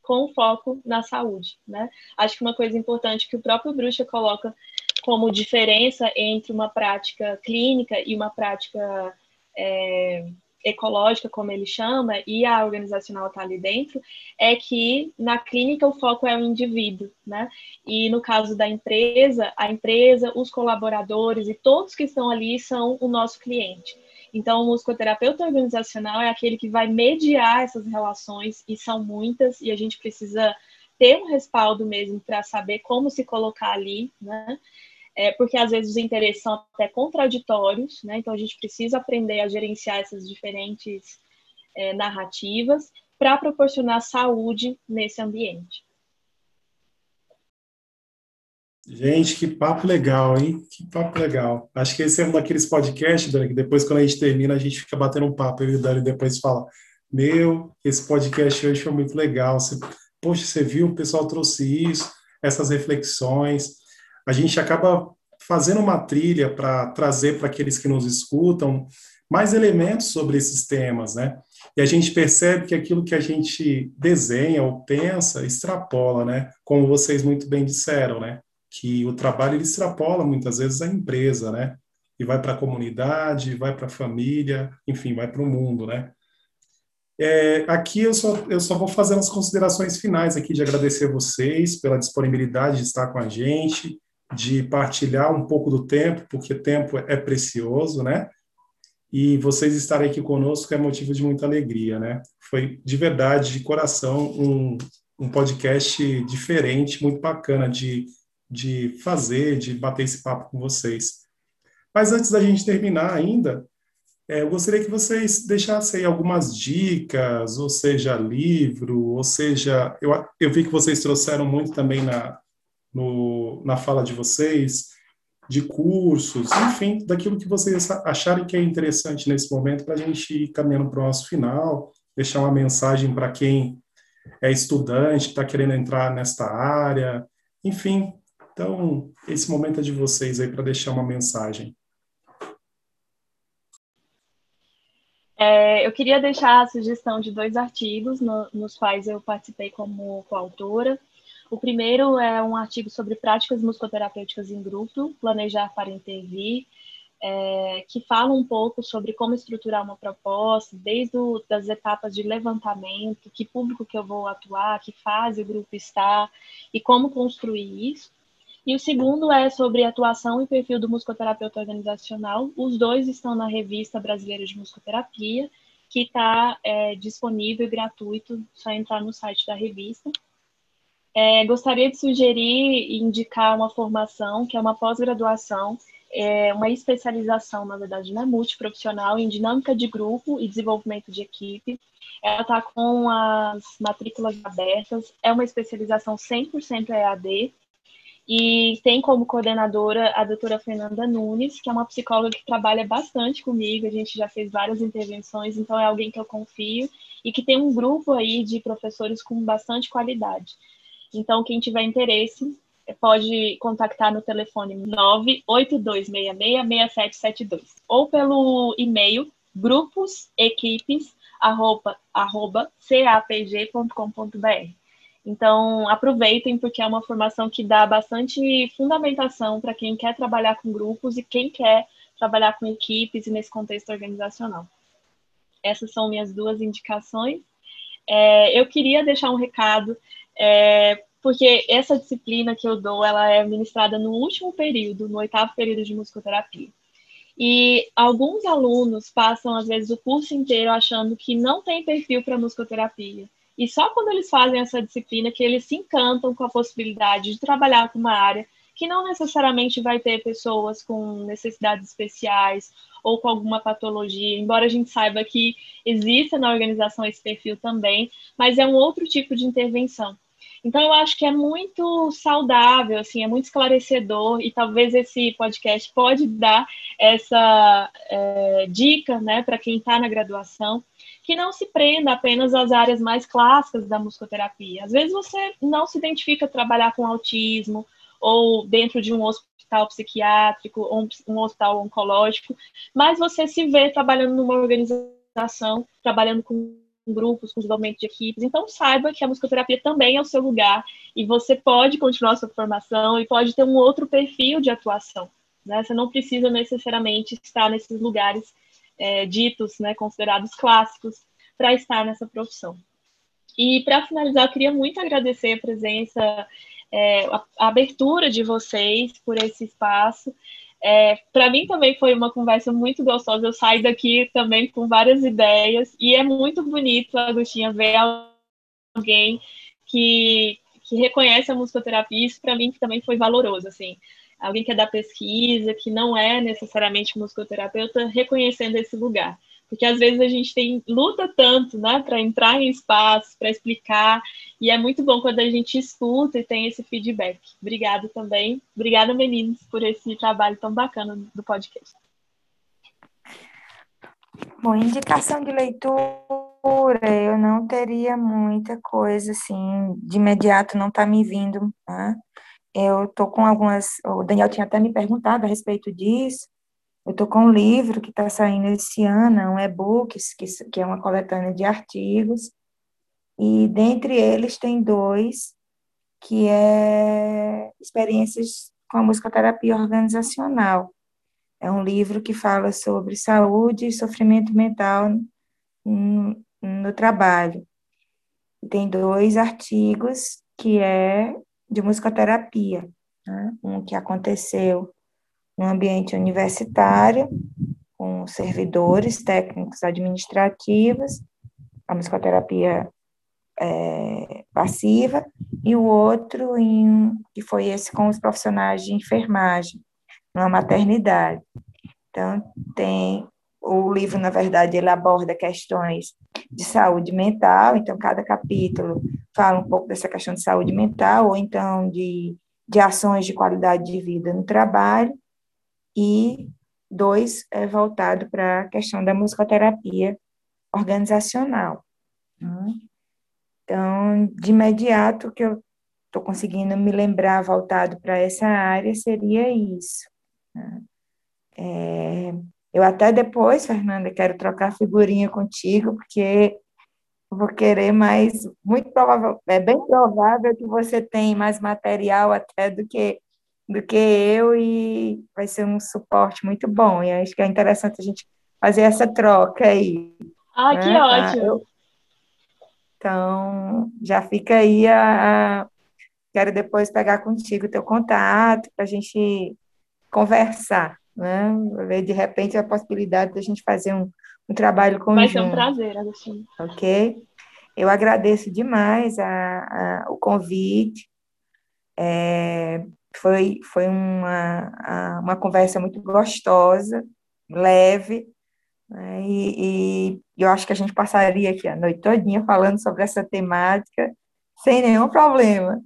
com foco na saúde, né? Acho que uma coisa importante que o próprio Bruxa coloca como diferença entre uma prática clínica e uma prática é, ecológica, como ele chama, e a organizacional está ali dentro, é que na clínica o foco é o indivíduo, né? E no caso da empresa, a empresa, os colaboradores e todos que estão ali são o nosso cliente. Então, o musicoterapeuta organizacional é aquele que vai mediar essas relações, e são muitas, e a gente precisa ter um respaldo mesmo para saber como se colocar ali, né? É, porque às vezes os interesses são até contraditórios, né? Então a gente precisa aprender a gerenciar essas diferentes é, narrativas para proporcionar saúde nesse ambiente. Gente, que papo legal, hein? Que papo legal. Acho que esse é um daqueles podcasts, Dani, que depois, quando a gente termina, a gente fica batendo um papo. E o Dani depois fala: Meu, esse podcast hoje foi muito legal. Você, poxa, você viu, o pessoal trouxe isso, essas reflexões a gente acaba fazendo uma trilha para trazer para aqueles que nos escutam mais elementos sobre esses temas, né? E a gente percebe que aquilo que a gente desenha ou pensa extrapola, né? Como vocês muito bem disseram, né? Que o trabalho ele extrapola muitas vezes a empresa, né? E vai para a comunidade, vai para a família, enfim, vai para o mundo, né? É, aqui eu só, eu só vou fazer as considerações finais aqui de agradecer vocês pela disponibilidade de estar com a gente, de partilhar um pouco do tempo, porque tempo é precioso, né? E vocês estarem aqui conosco é motivo de muita alegria, né? Foi de verdade, de coração, um, um podcast diferente, muito bacana de, de fazer, de bater esse papo com vocês. Mas antes da gente terminar ainda, é, eu gostaria que vocês deixassem algumas dicas, ou seja, livro, ou seja, eu, eu vi que vocês trouxeram muito também na, no, na fala de vocês, de cursos, enfim, daquilo que vocês acharem que é interessante nesse momento para a gente ir caminhando para o nosso final, deixar uma mensagem para quem é estudante, está querendo entrar nesta área, enfim. Então, esse momento é de vocês aí para deixar uma mensagem. É, eu queria deixar a sugestão de dois artigos no, nos quais eu participei como coautora. O primeiro é um artigo sobre práticas musicoterapêuticas em grupo, planejar para intervir, é, que fala um pouco sobre como estruturar uma proposta, desde o, das etapas de levantamento, que público que eu vou atuar, que fase o grupo está e como construir isso. E o segundo é sobre atuação e perfil do musicoterapeuta organizacional. Os dois estão na revista brasileira de musicoterapia que está é, disponível e gratuito, só entrar no site da revista. É, gostaria de sugerir e indicar uma formação, que é uma pós-graduação, é uma especialização, na verdade, né, multiprofissional em dinâmica de grupo e desenvolvimento de equipe. Ela está com as matrículas abertas, é uma especialização 100% EAD, e tem como coordenadora a doutora Fernanda Nunes, que é uma psicóloga que trabalha bastante comigo, a gente já fez várias intervenções, então é alguém que eu confio e que tem um grupo aí de professores com bastante qualidade. Então, quem tiver interesse, pode contactar no telefone 982666772 ou pelo e-mail gruposequipes@capg.com.br. Então, aproveitem, porque é uma formação que dá bastante fundamentação para quem quer trabalhar com grupos e quem quer trabalhar com equipes e nesse contexto organizacional. Essas são minhas duas indicações. É, eu queria deixar um recado, é, porque essa disciplina que eu dou, ela é ministrada no último período, no oitavo período de musicoterapia. E alguns alunos passam, às vezes, o curso inteiro achando que não tem perfil para musicoterapia e só quando eles fazem essa disciplina que eles se encantam com a possibilidade de trabalhar com uma área que não necessariamente vai ter pessoas com necessidades especiais ou com alguma patologia, embora a gente saiba que exista na organização esse perfil também, mas é um outro tipo de intervenção. Então, eu acho que é muito saudável, assim, é muito esclarecedor e talvez esse podcast pode dar essa é, dica, né, para quem está na graduação, que não se prenda apenas às áreas mais clássicas da musicoterapia. Às vezes você não se identifica trabalhar com autismo ou dentro de um hospital psiquiátrico ou um hospital oncológico, mas você se vê trabalhando numa organização, trabalhando com grupos, com desenvolvimento de equipes. Então, saiba que a musicoterapia também é o seu lugar e você pode continuar a sua formação e pode ter um outro perfil de atuação. Né? Você não precisa necessariamente estar nesses lugares é, ditos, né, considerados clássicos, para estar nessa profissão. E para finalizar, eu queria muito agradecer a presença, é, a, a, abertura de vocês por esse espaço. É, para mim também foi uma conversa muito gostosa. Eu saio daqui também com várias ideias e é muito bonito, Agostinha, ver alguém que, que reconhece a musicoterapia. Isso para mim também foi valoroso, assim alguém que é da pesquisa, que não é necessariamente musicoterapeuta, reconhecendo esse lugar. Porque às vezes a gente tem luta tanto, né, para entrar em espaços, para explicar, e é muito bom quando a gente escuta e tem esse feedback. Obrigada também. Obrigada, meninos, por esse trabalho tão bacana do podcast. Bom, indicação de leitura, eu não teria muita coisa, assim, de imediato não está me vindo, né? Eu estou com algumas. O Daniel tinha até me perguntado a respeito disso. Eu estou com um livro que está saindo esse ano, um e-book, que, que é uma coletânea de artigos, e dentre eles tem dois, que é experiências com a musicoterapia organizacional. É um livro que fala sobre saúde e sofrimento mental no, no trabalho. E tem dois artigos que é de musicoterapia, né? um que aconteceu no ambiente universitário, com servidores técnicos administrativos, a musicoterapia é, passiva, e o outro em, que foi esse com os profissionais de enfermagem, numa maternidade. Então, tem o livro, na verdade, ele aborda questões de saúde mental, então cada capítulo fala um pouco dessa questão de saúde mental, ou então de, de ações de qualidade de vida no trabalho, e dois é voltado para a questão da musicoterapia organizacional. Né? Então, de imediato, o que eu estou conseguindo me lembrar voltado para essa área seria isso. Né? É, eu até depois, Fernanda, quero trocar figurinha contigo, porque vou querer mais, muito provável, é bem provável que você tenha mais material até do que do que eu e vai ser um suporte muito bom. E acho que é interessante a gente fazer essa troca aí. Ah, né? que ótimo! Eu, então, já fica aí a, a quero depois pegar contigo o teu contato para a gente conversar né? De repente, a possibilidade da gente fazer um, um trabalho conjunto. Vai ser um prazer, Agostinho. Ok? Eu agradeço demais a, a o convite. É, foi foi uma, uma conversa muito gostosa, leve, né? e, e, eu acho que a gente passaria aqui a noite todinha falando sobre essa temática sem nenhum problema.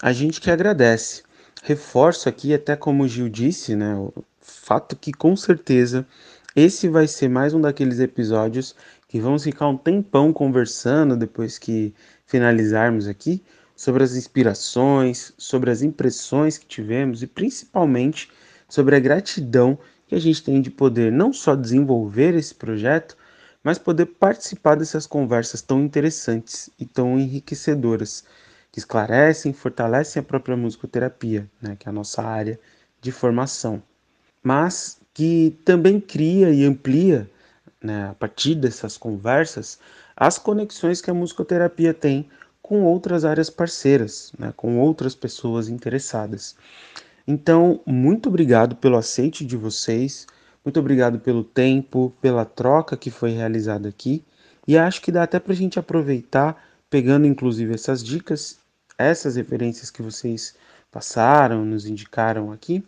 A gente que agradece. Reforço aqui, até como o Gil disse, né, o fato que com certeza esse vai ser mais um daqueles episódios que vamos ficar um tempão conversando depois que finalizarmos aqui sobre as inspirações, sobre as impressões que tivemos e principalmente sobre a gratidão que a gente tem de poder não só desenvolver esse projeto, mas poder participar dessas conversas tão interessantes e tão enriquecedoras, que esclarecem fortalecem a própria musicoterapia, né, que é a nossa área de formação. Mas que também cria e amplia, né, a partir dessas conversas, as conexões que a musicoterapia tem com outras áreas parceiras, né, com outras pessoas interessadas. Então, muito obrigado pelo aceite de vocês, muito obrigado pelo tempo, pela troca que foi realizada aqui, e acho que dá até para a gente aproveitar, pegando inclusive essas dicas, essas referências que vocês passaram, nos indicaram aqui,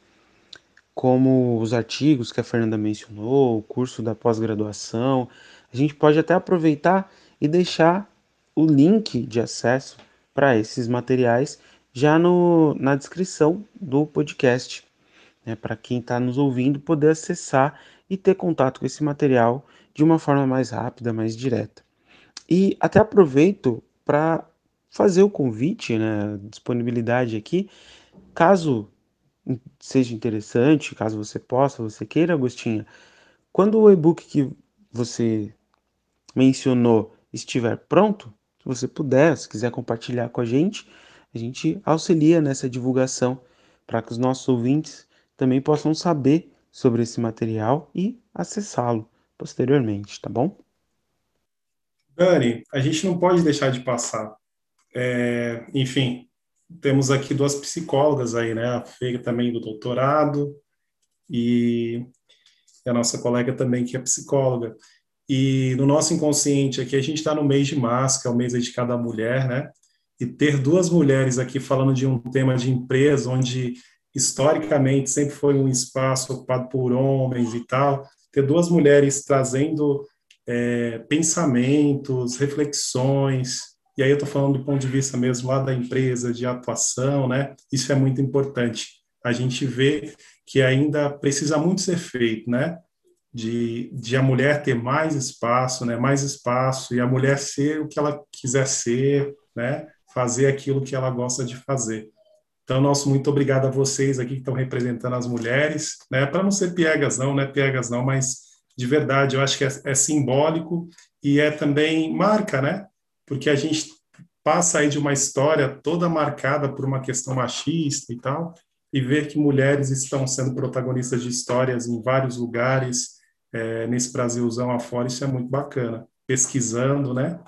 como os artigos que a Fernanda mencionou, o curso da pós-graduação. A gente pode até aproveitar e deixar o link de acesso para esses materiais já no, na descrição do podcast, né, para quem está nos ouvindo poder acessar e ter contato com esse material de uma forma mais rápida, mais direta. E até aproveito para fazer o convite, né, disponibilidade aqui, caso seja interessante, caso você possa, você queira, Agostinha, quando o e-book que você mencionou estiver pronto, se você puder, se quiser compartilhar com a gente, a gente auxilia nessa divulgação para que os nossos ouvintes também possam saber sobre esse material e acessá-lo posteriormente, tá bom? Dani, a gente não pode deixar de passar. É, enfim, temos aqui duas psicólogas aí, né? A Fê também do doutorado e a nossa colega também que é psicóloga. E no nosso inconsciente aqui, a gente está no mês de março, que é o mês dedicado à mulher, né? E ter duas mulheres aqui falando de um tema de empresa, onde historicamente sempre foi um espaço ocupado por homens e tal, ter duas mulheres trazendo é, pensamentos, reflexões, e aí eu estou falando do ponto de vista mesmo lá da empresa, de atuação, né? Isso é muito importante. A gente vê que ainda precisa muito ser feito, né? De, de a mulher ter mais espaço, né? Mais espaço e a mulher ser o que ela quiser ser, né? Fazer aquilo que ela gosta de fazer. Então, nosso muito obrigado a vocês aqui que estão representando as mulheres, né? Para não ser piegas não, né? Piegas não, mas de verdade, eu acho que é, é simbólico e é também marca, né? porque a gente passa aí de uma história toda marcada por uma questão machista e tal, e ver que mulheres estão sendo protagonistas de histórias em vários lugares, é, nesse Brasilzão afora, isso é muito bacana. Pesquisando, né?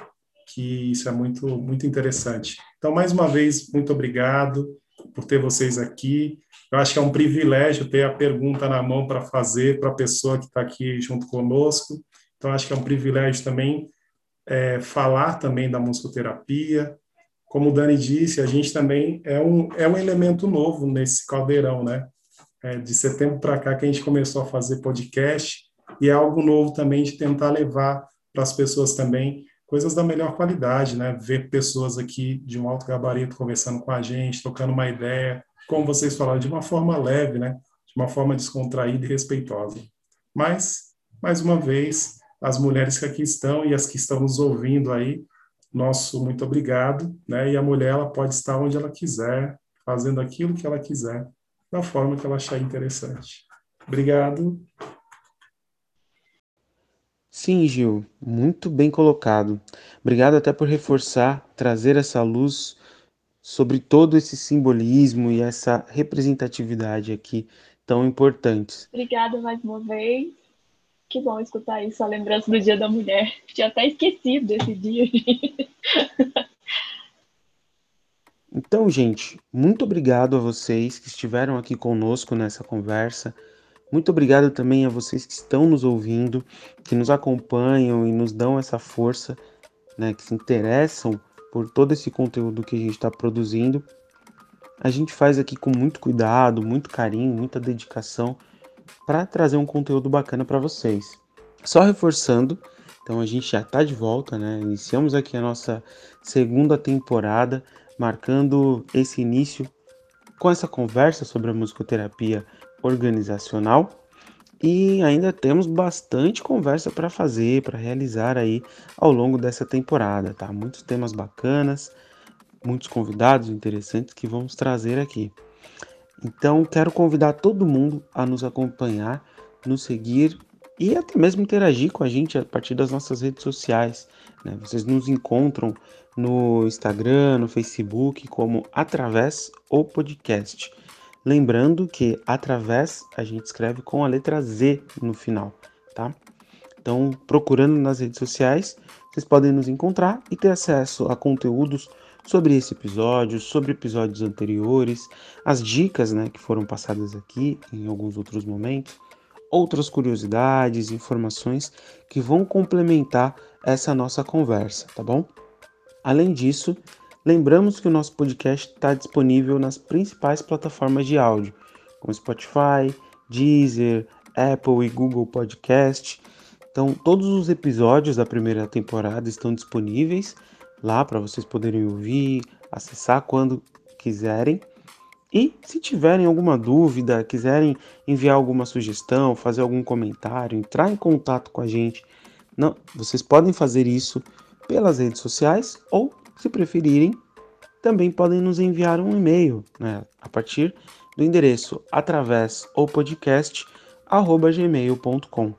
Que isso é muito, muito interessante. Então, mais uma vez, muito obrigado por ter vocês aqui. Eu acho que é um privilégio ter a pergunta na mão para fazer para a pessoa que está aqui junto conosco. Então, acho que é um privilégio também é, falar também da musicoterapia. Como o Dani disse, a gente também é um, é um elemento novo nesse caldeirão, né? É, de setembro para cá que a gente começou a fazer podcast e é algo novo também de tentar levar para as pessoas também coisas da melhor qualidade, né? Ver pessoas aqui de um alto gabarito conversando com a gente, trocando uma ideia, como vocês falaram, de uma forma leve, né? De uma forma descontraída e respeitosa. Mas, mais uma vez, as mulheres que aqui estão e as que estão nos ouvindo aí, nosso muito obrigado, né? E a mulher ela pode estar onde ela quiser, fazendo aquilo que ela quiser, da forma que ela achar interessante. Obrigado. Sim, Gil, muito bem colocado. Obrigado até por reforçar, trazer essa luz sobre todo esse simbolismo e essa representatividade aqui tão importantes. Obrigada mais uma vez. Que bom escutar isso, a lembrança do Dia da Mulher. Tinha até esquecido desse dia. então, gente, muito obrigado a vocês que estiveram aqui conosco nessa conversa. Muito obrigado também a vocês que estão nos ouvindo, que nos acompanham e nos dão essa força, né, que se interessam por todo esse conteúdo que a gente está produzindo. A gente faz aqui com muito cuidado, muito carinho, muita dedicação para trazer um conteúdo bacana para vocês. Só reforçando, então a gente já está de volta, né? Iniciamos aqui a nossa segunda temporada, marcando esse início com essa conversa sobre a musicoterapia organizacional e ainda temos bastante conversa para fazer, para realizar aí ao longo dessa temporada, tá? Muitos temas bacanas, muitos convidados interessantes que vamos trazer aqui. Então, quero convidar todo mundo a nos acompanhar, nos seguir e até mesmo interagir com a gente a partir das nossas redes sociais. Né? Vocês nos encontram no Instagram, no Facebook, como Através ou Podcast. Lembrando que através a gente escreve com a letra Z no final, tá? Então, procurando nas redes sociais, vocês podem nos encontrar e ter acesso a conteúdos sobre esse episódio, sobre episódios anteriores, as dicas né, que foram passadas aqui em alguns outros momentos, outras curiosidades, informações que vão complementar essa nossa conversa, tá bom? Além disso, Lembramos que o nosso podcast está disponível nas principais plataformas de áudio, como Spotify, Deezer, Apple e Google Podcast. Então, todos os episódios da primeira temporada estão disponíveis lá para vocês poderem ouvir, acessar quando quiserem. E se tiverem alguma dúvida, quiserem enviar alguma sugestão, fazer algum comentário, entrar em contato com a gente, não, vocês podem fazer isso pelas redes sociais ou se preferirem, também podem nos enviar um e-mail né, a partir do endereço através ou podcast gmail.com.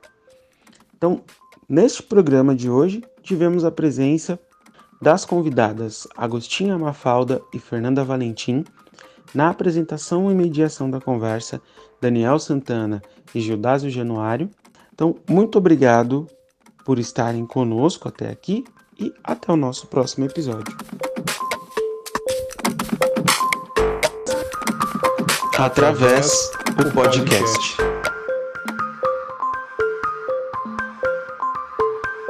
Então, neste programa de hoje, tivemos a presença das convidadas Agostinha Mafalda e Fernanda Valentim, na apresentação e mediação da conversa, Daniel Santana e Gildásio Januário. Então, muito obrigado por estarem conosco até aqui e até o nosso próximo episódio. Através do podcast.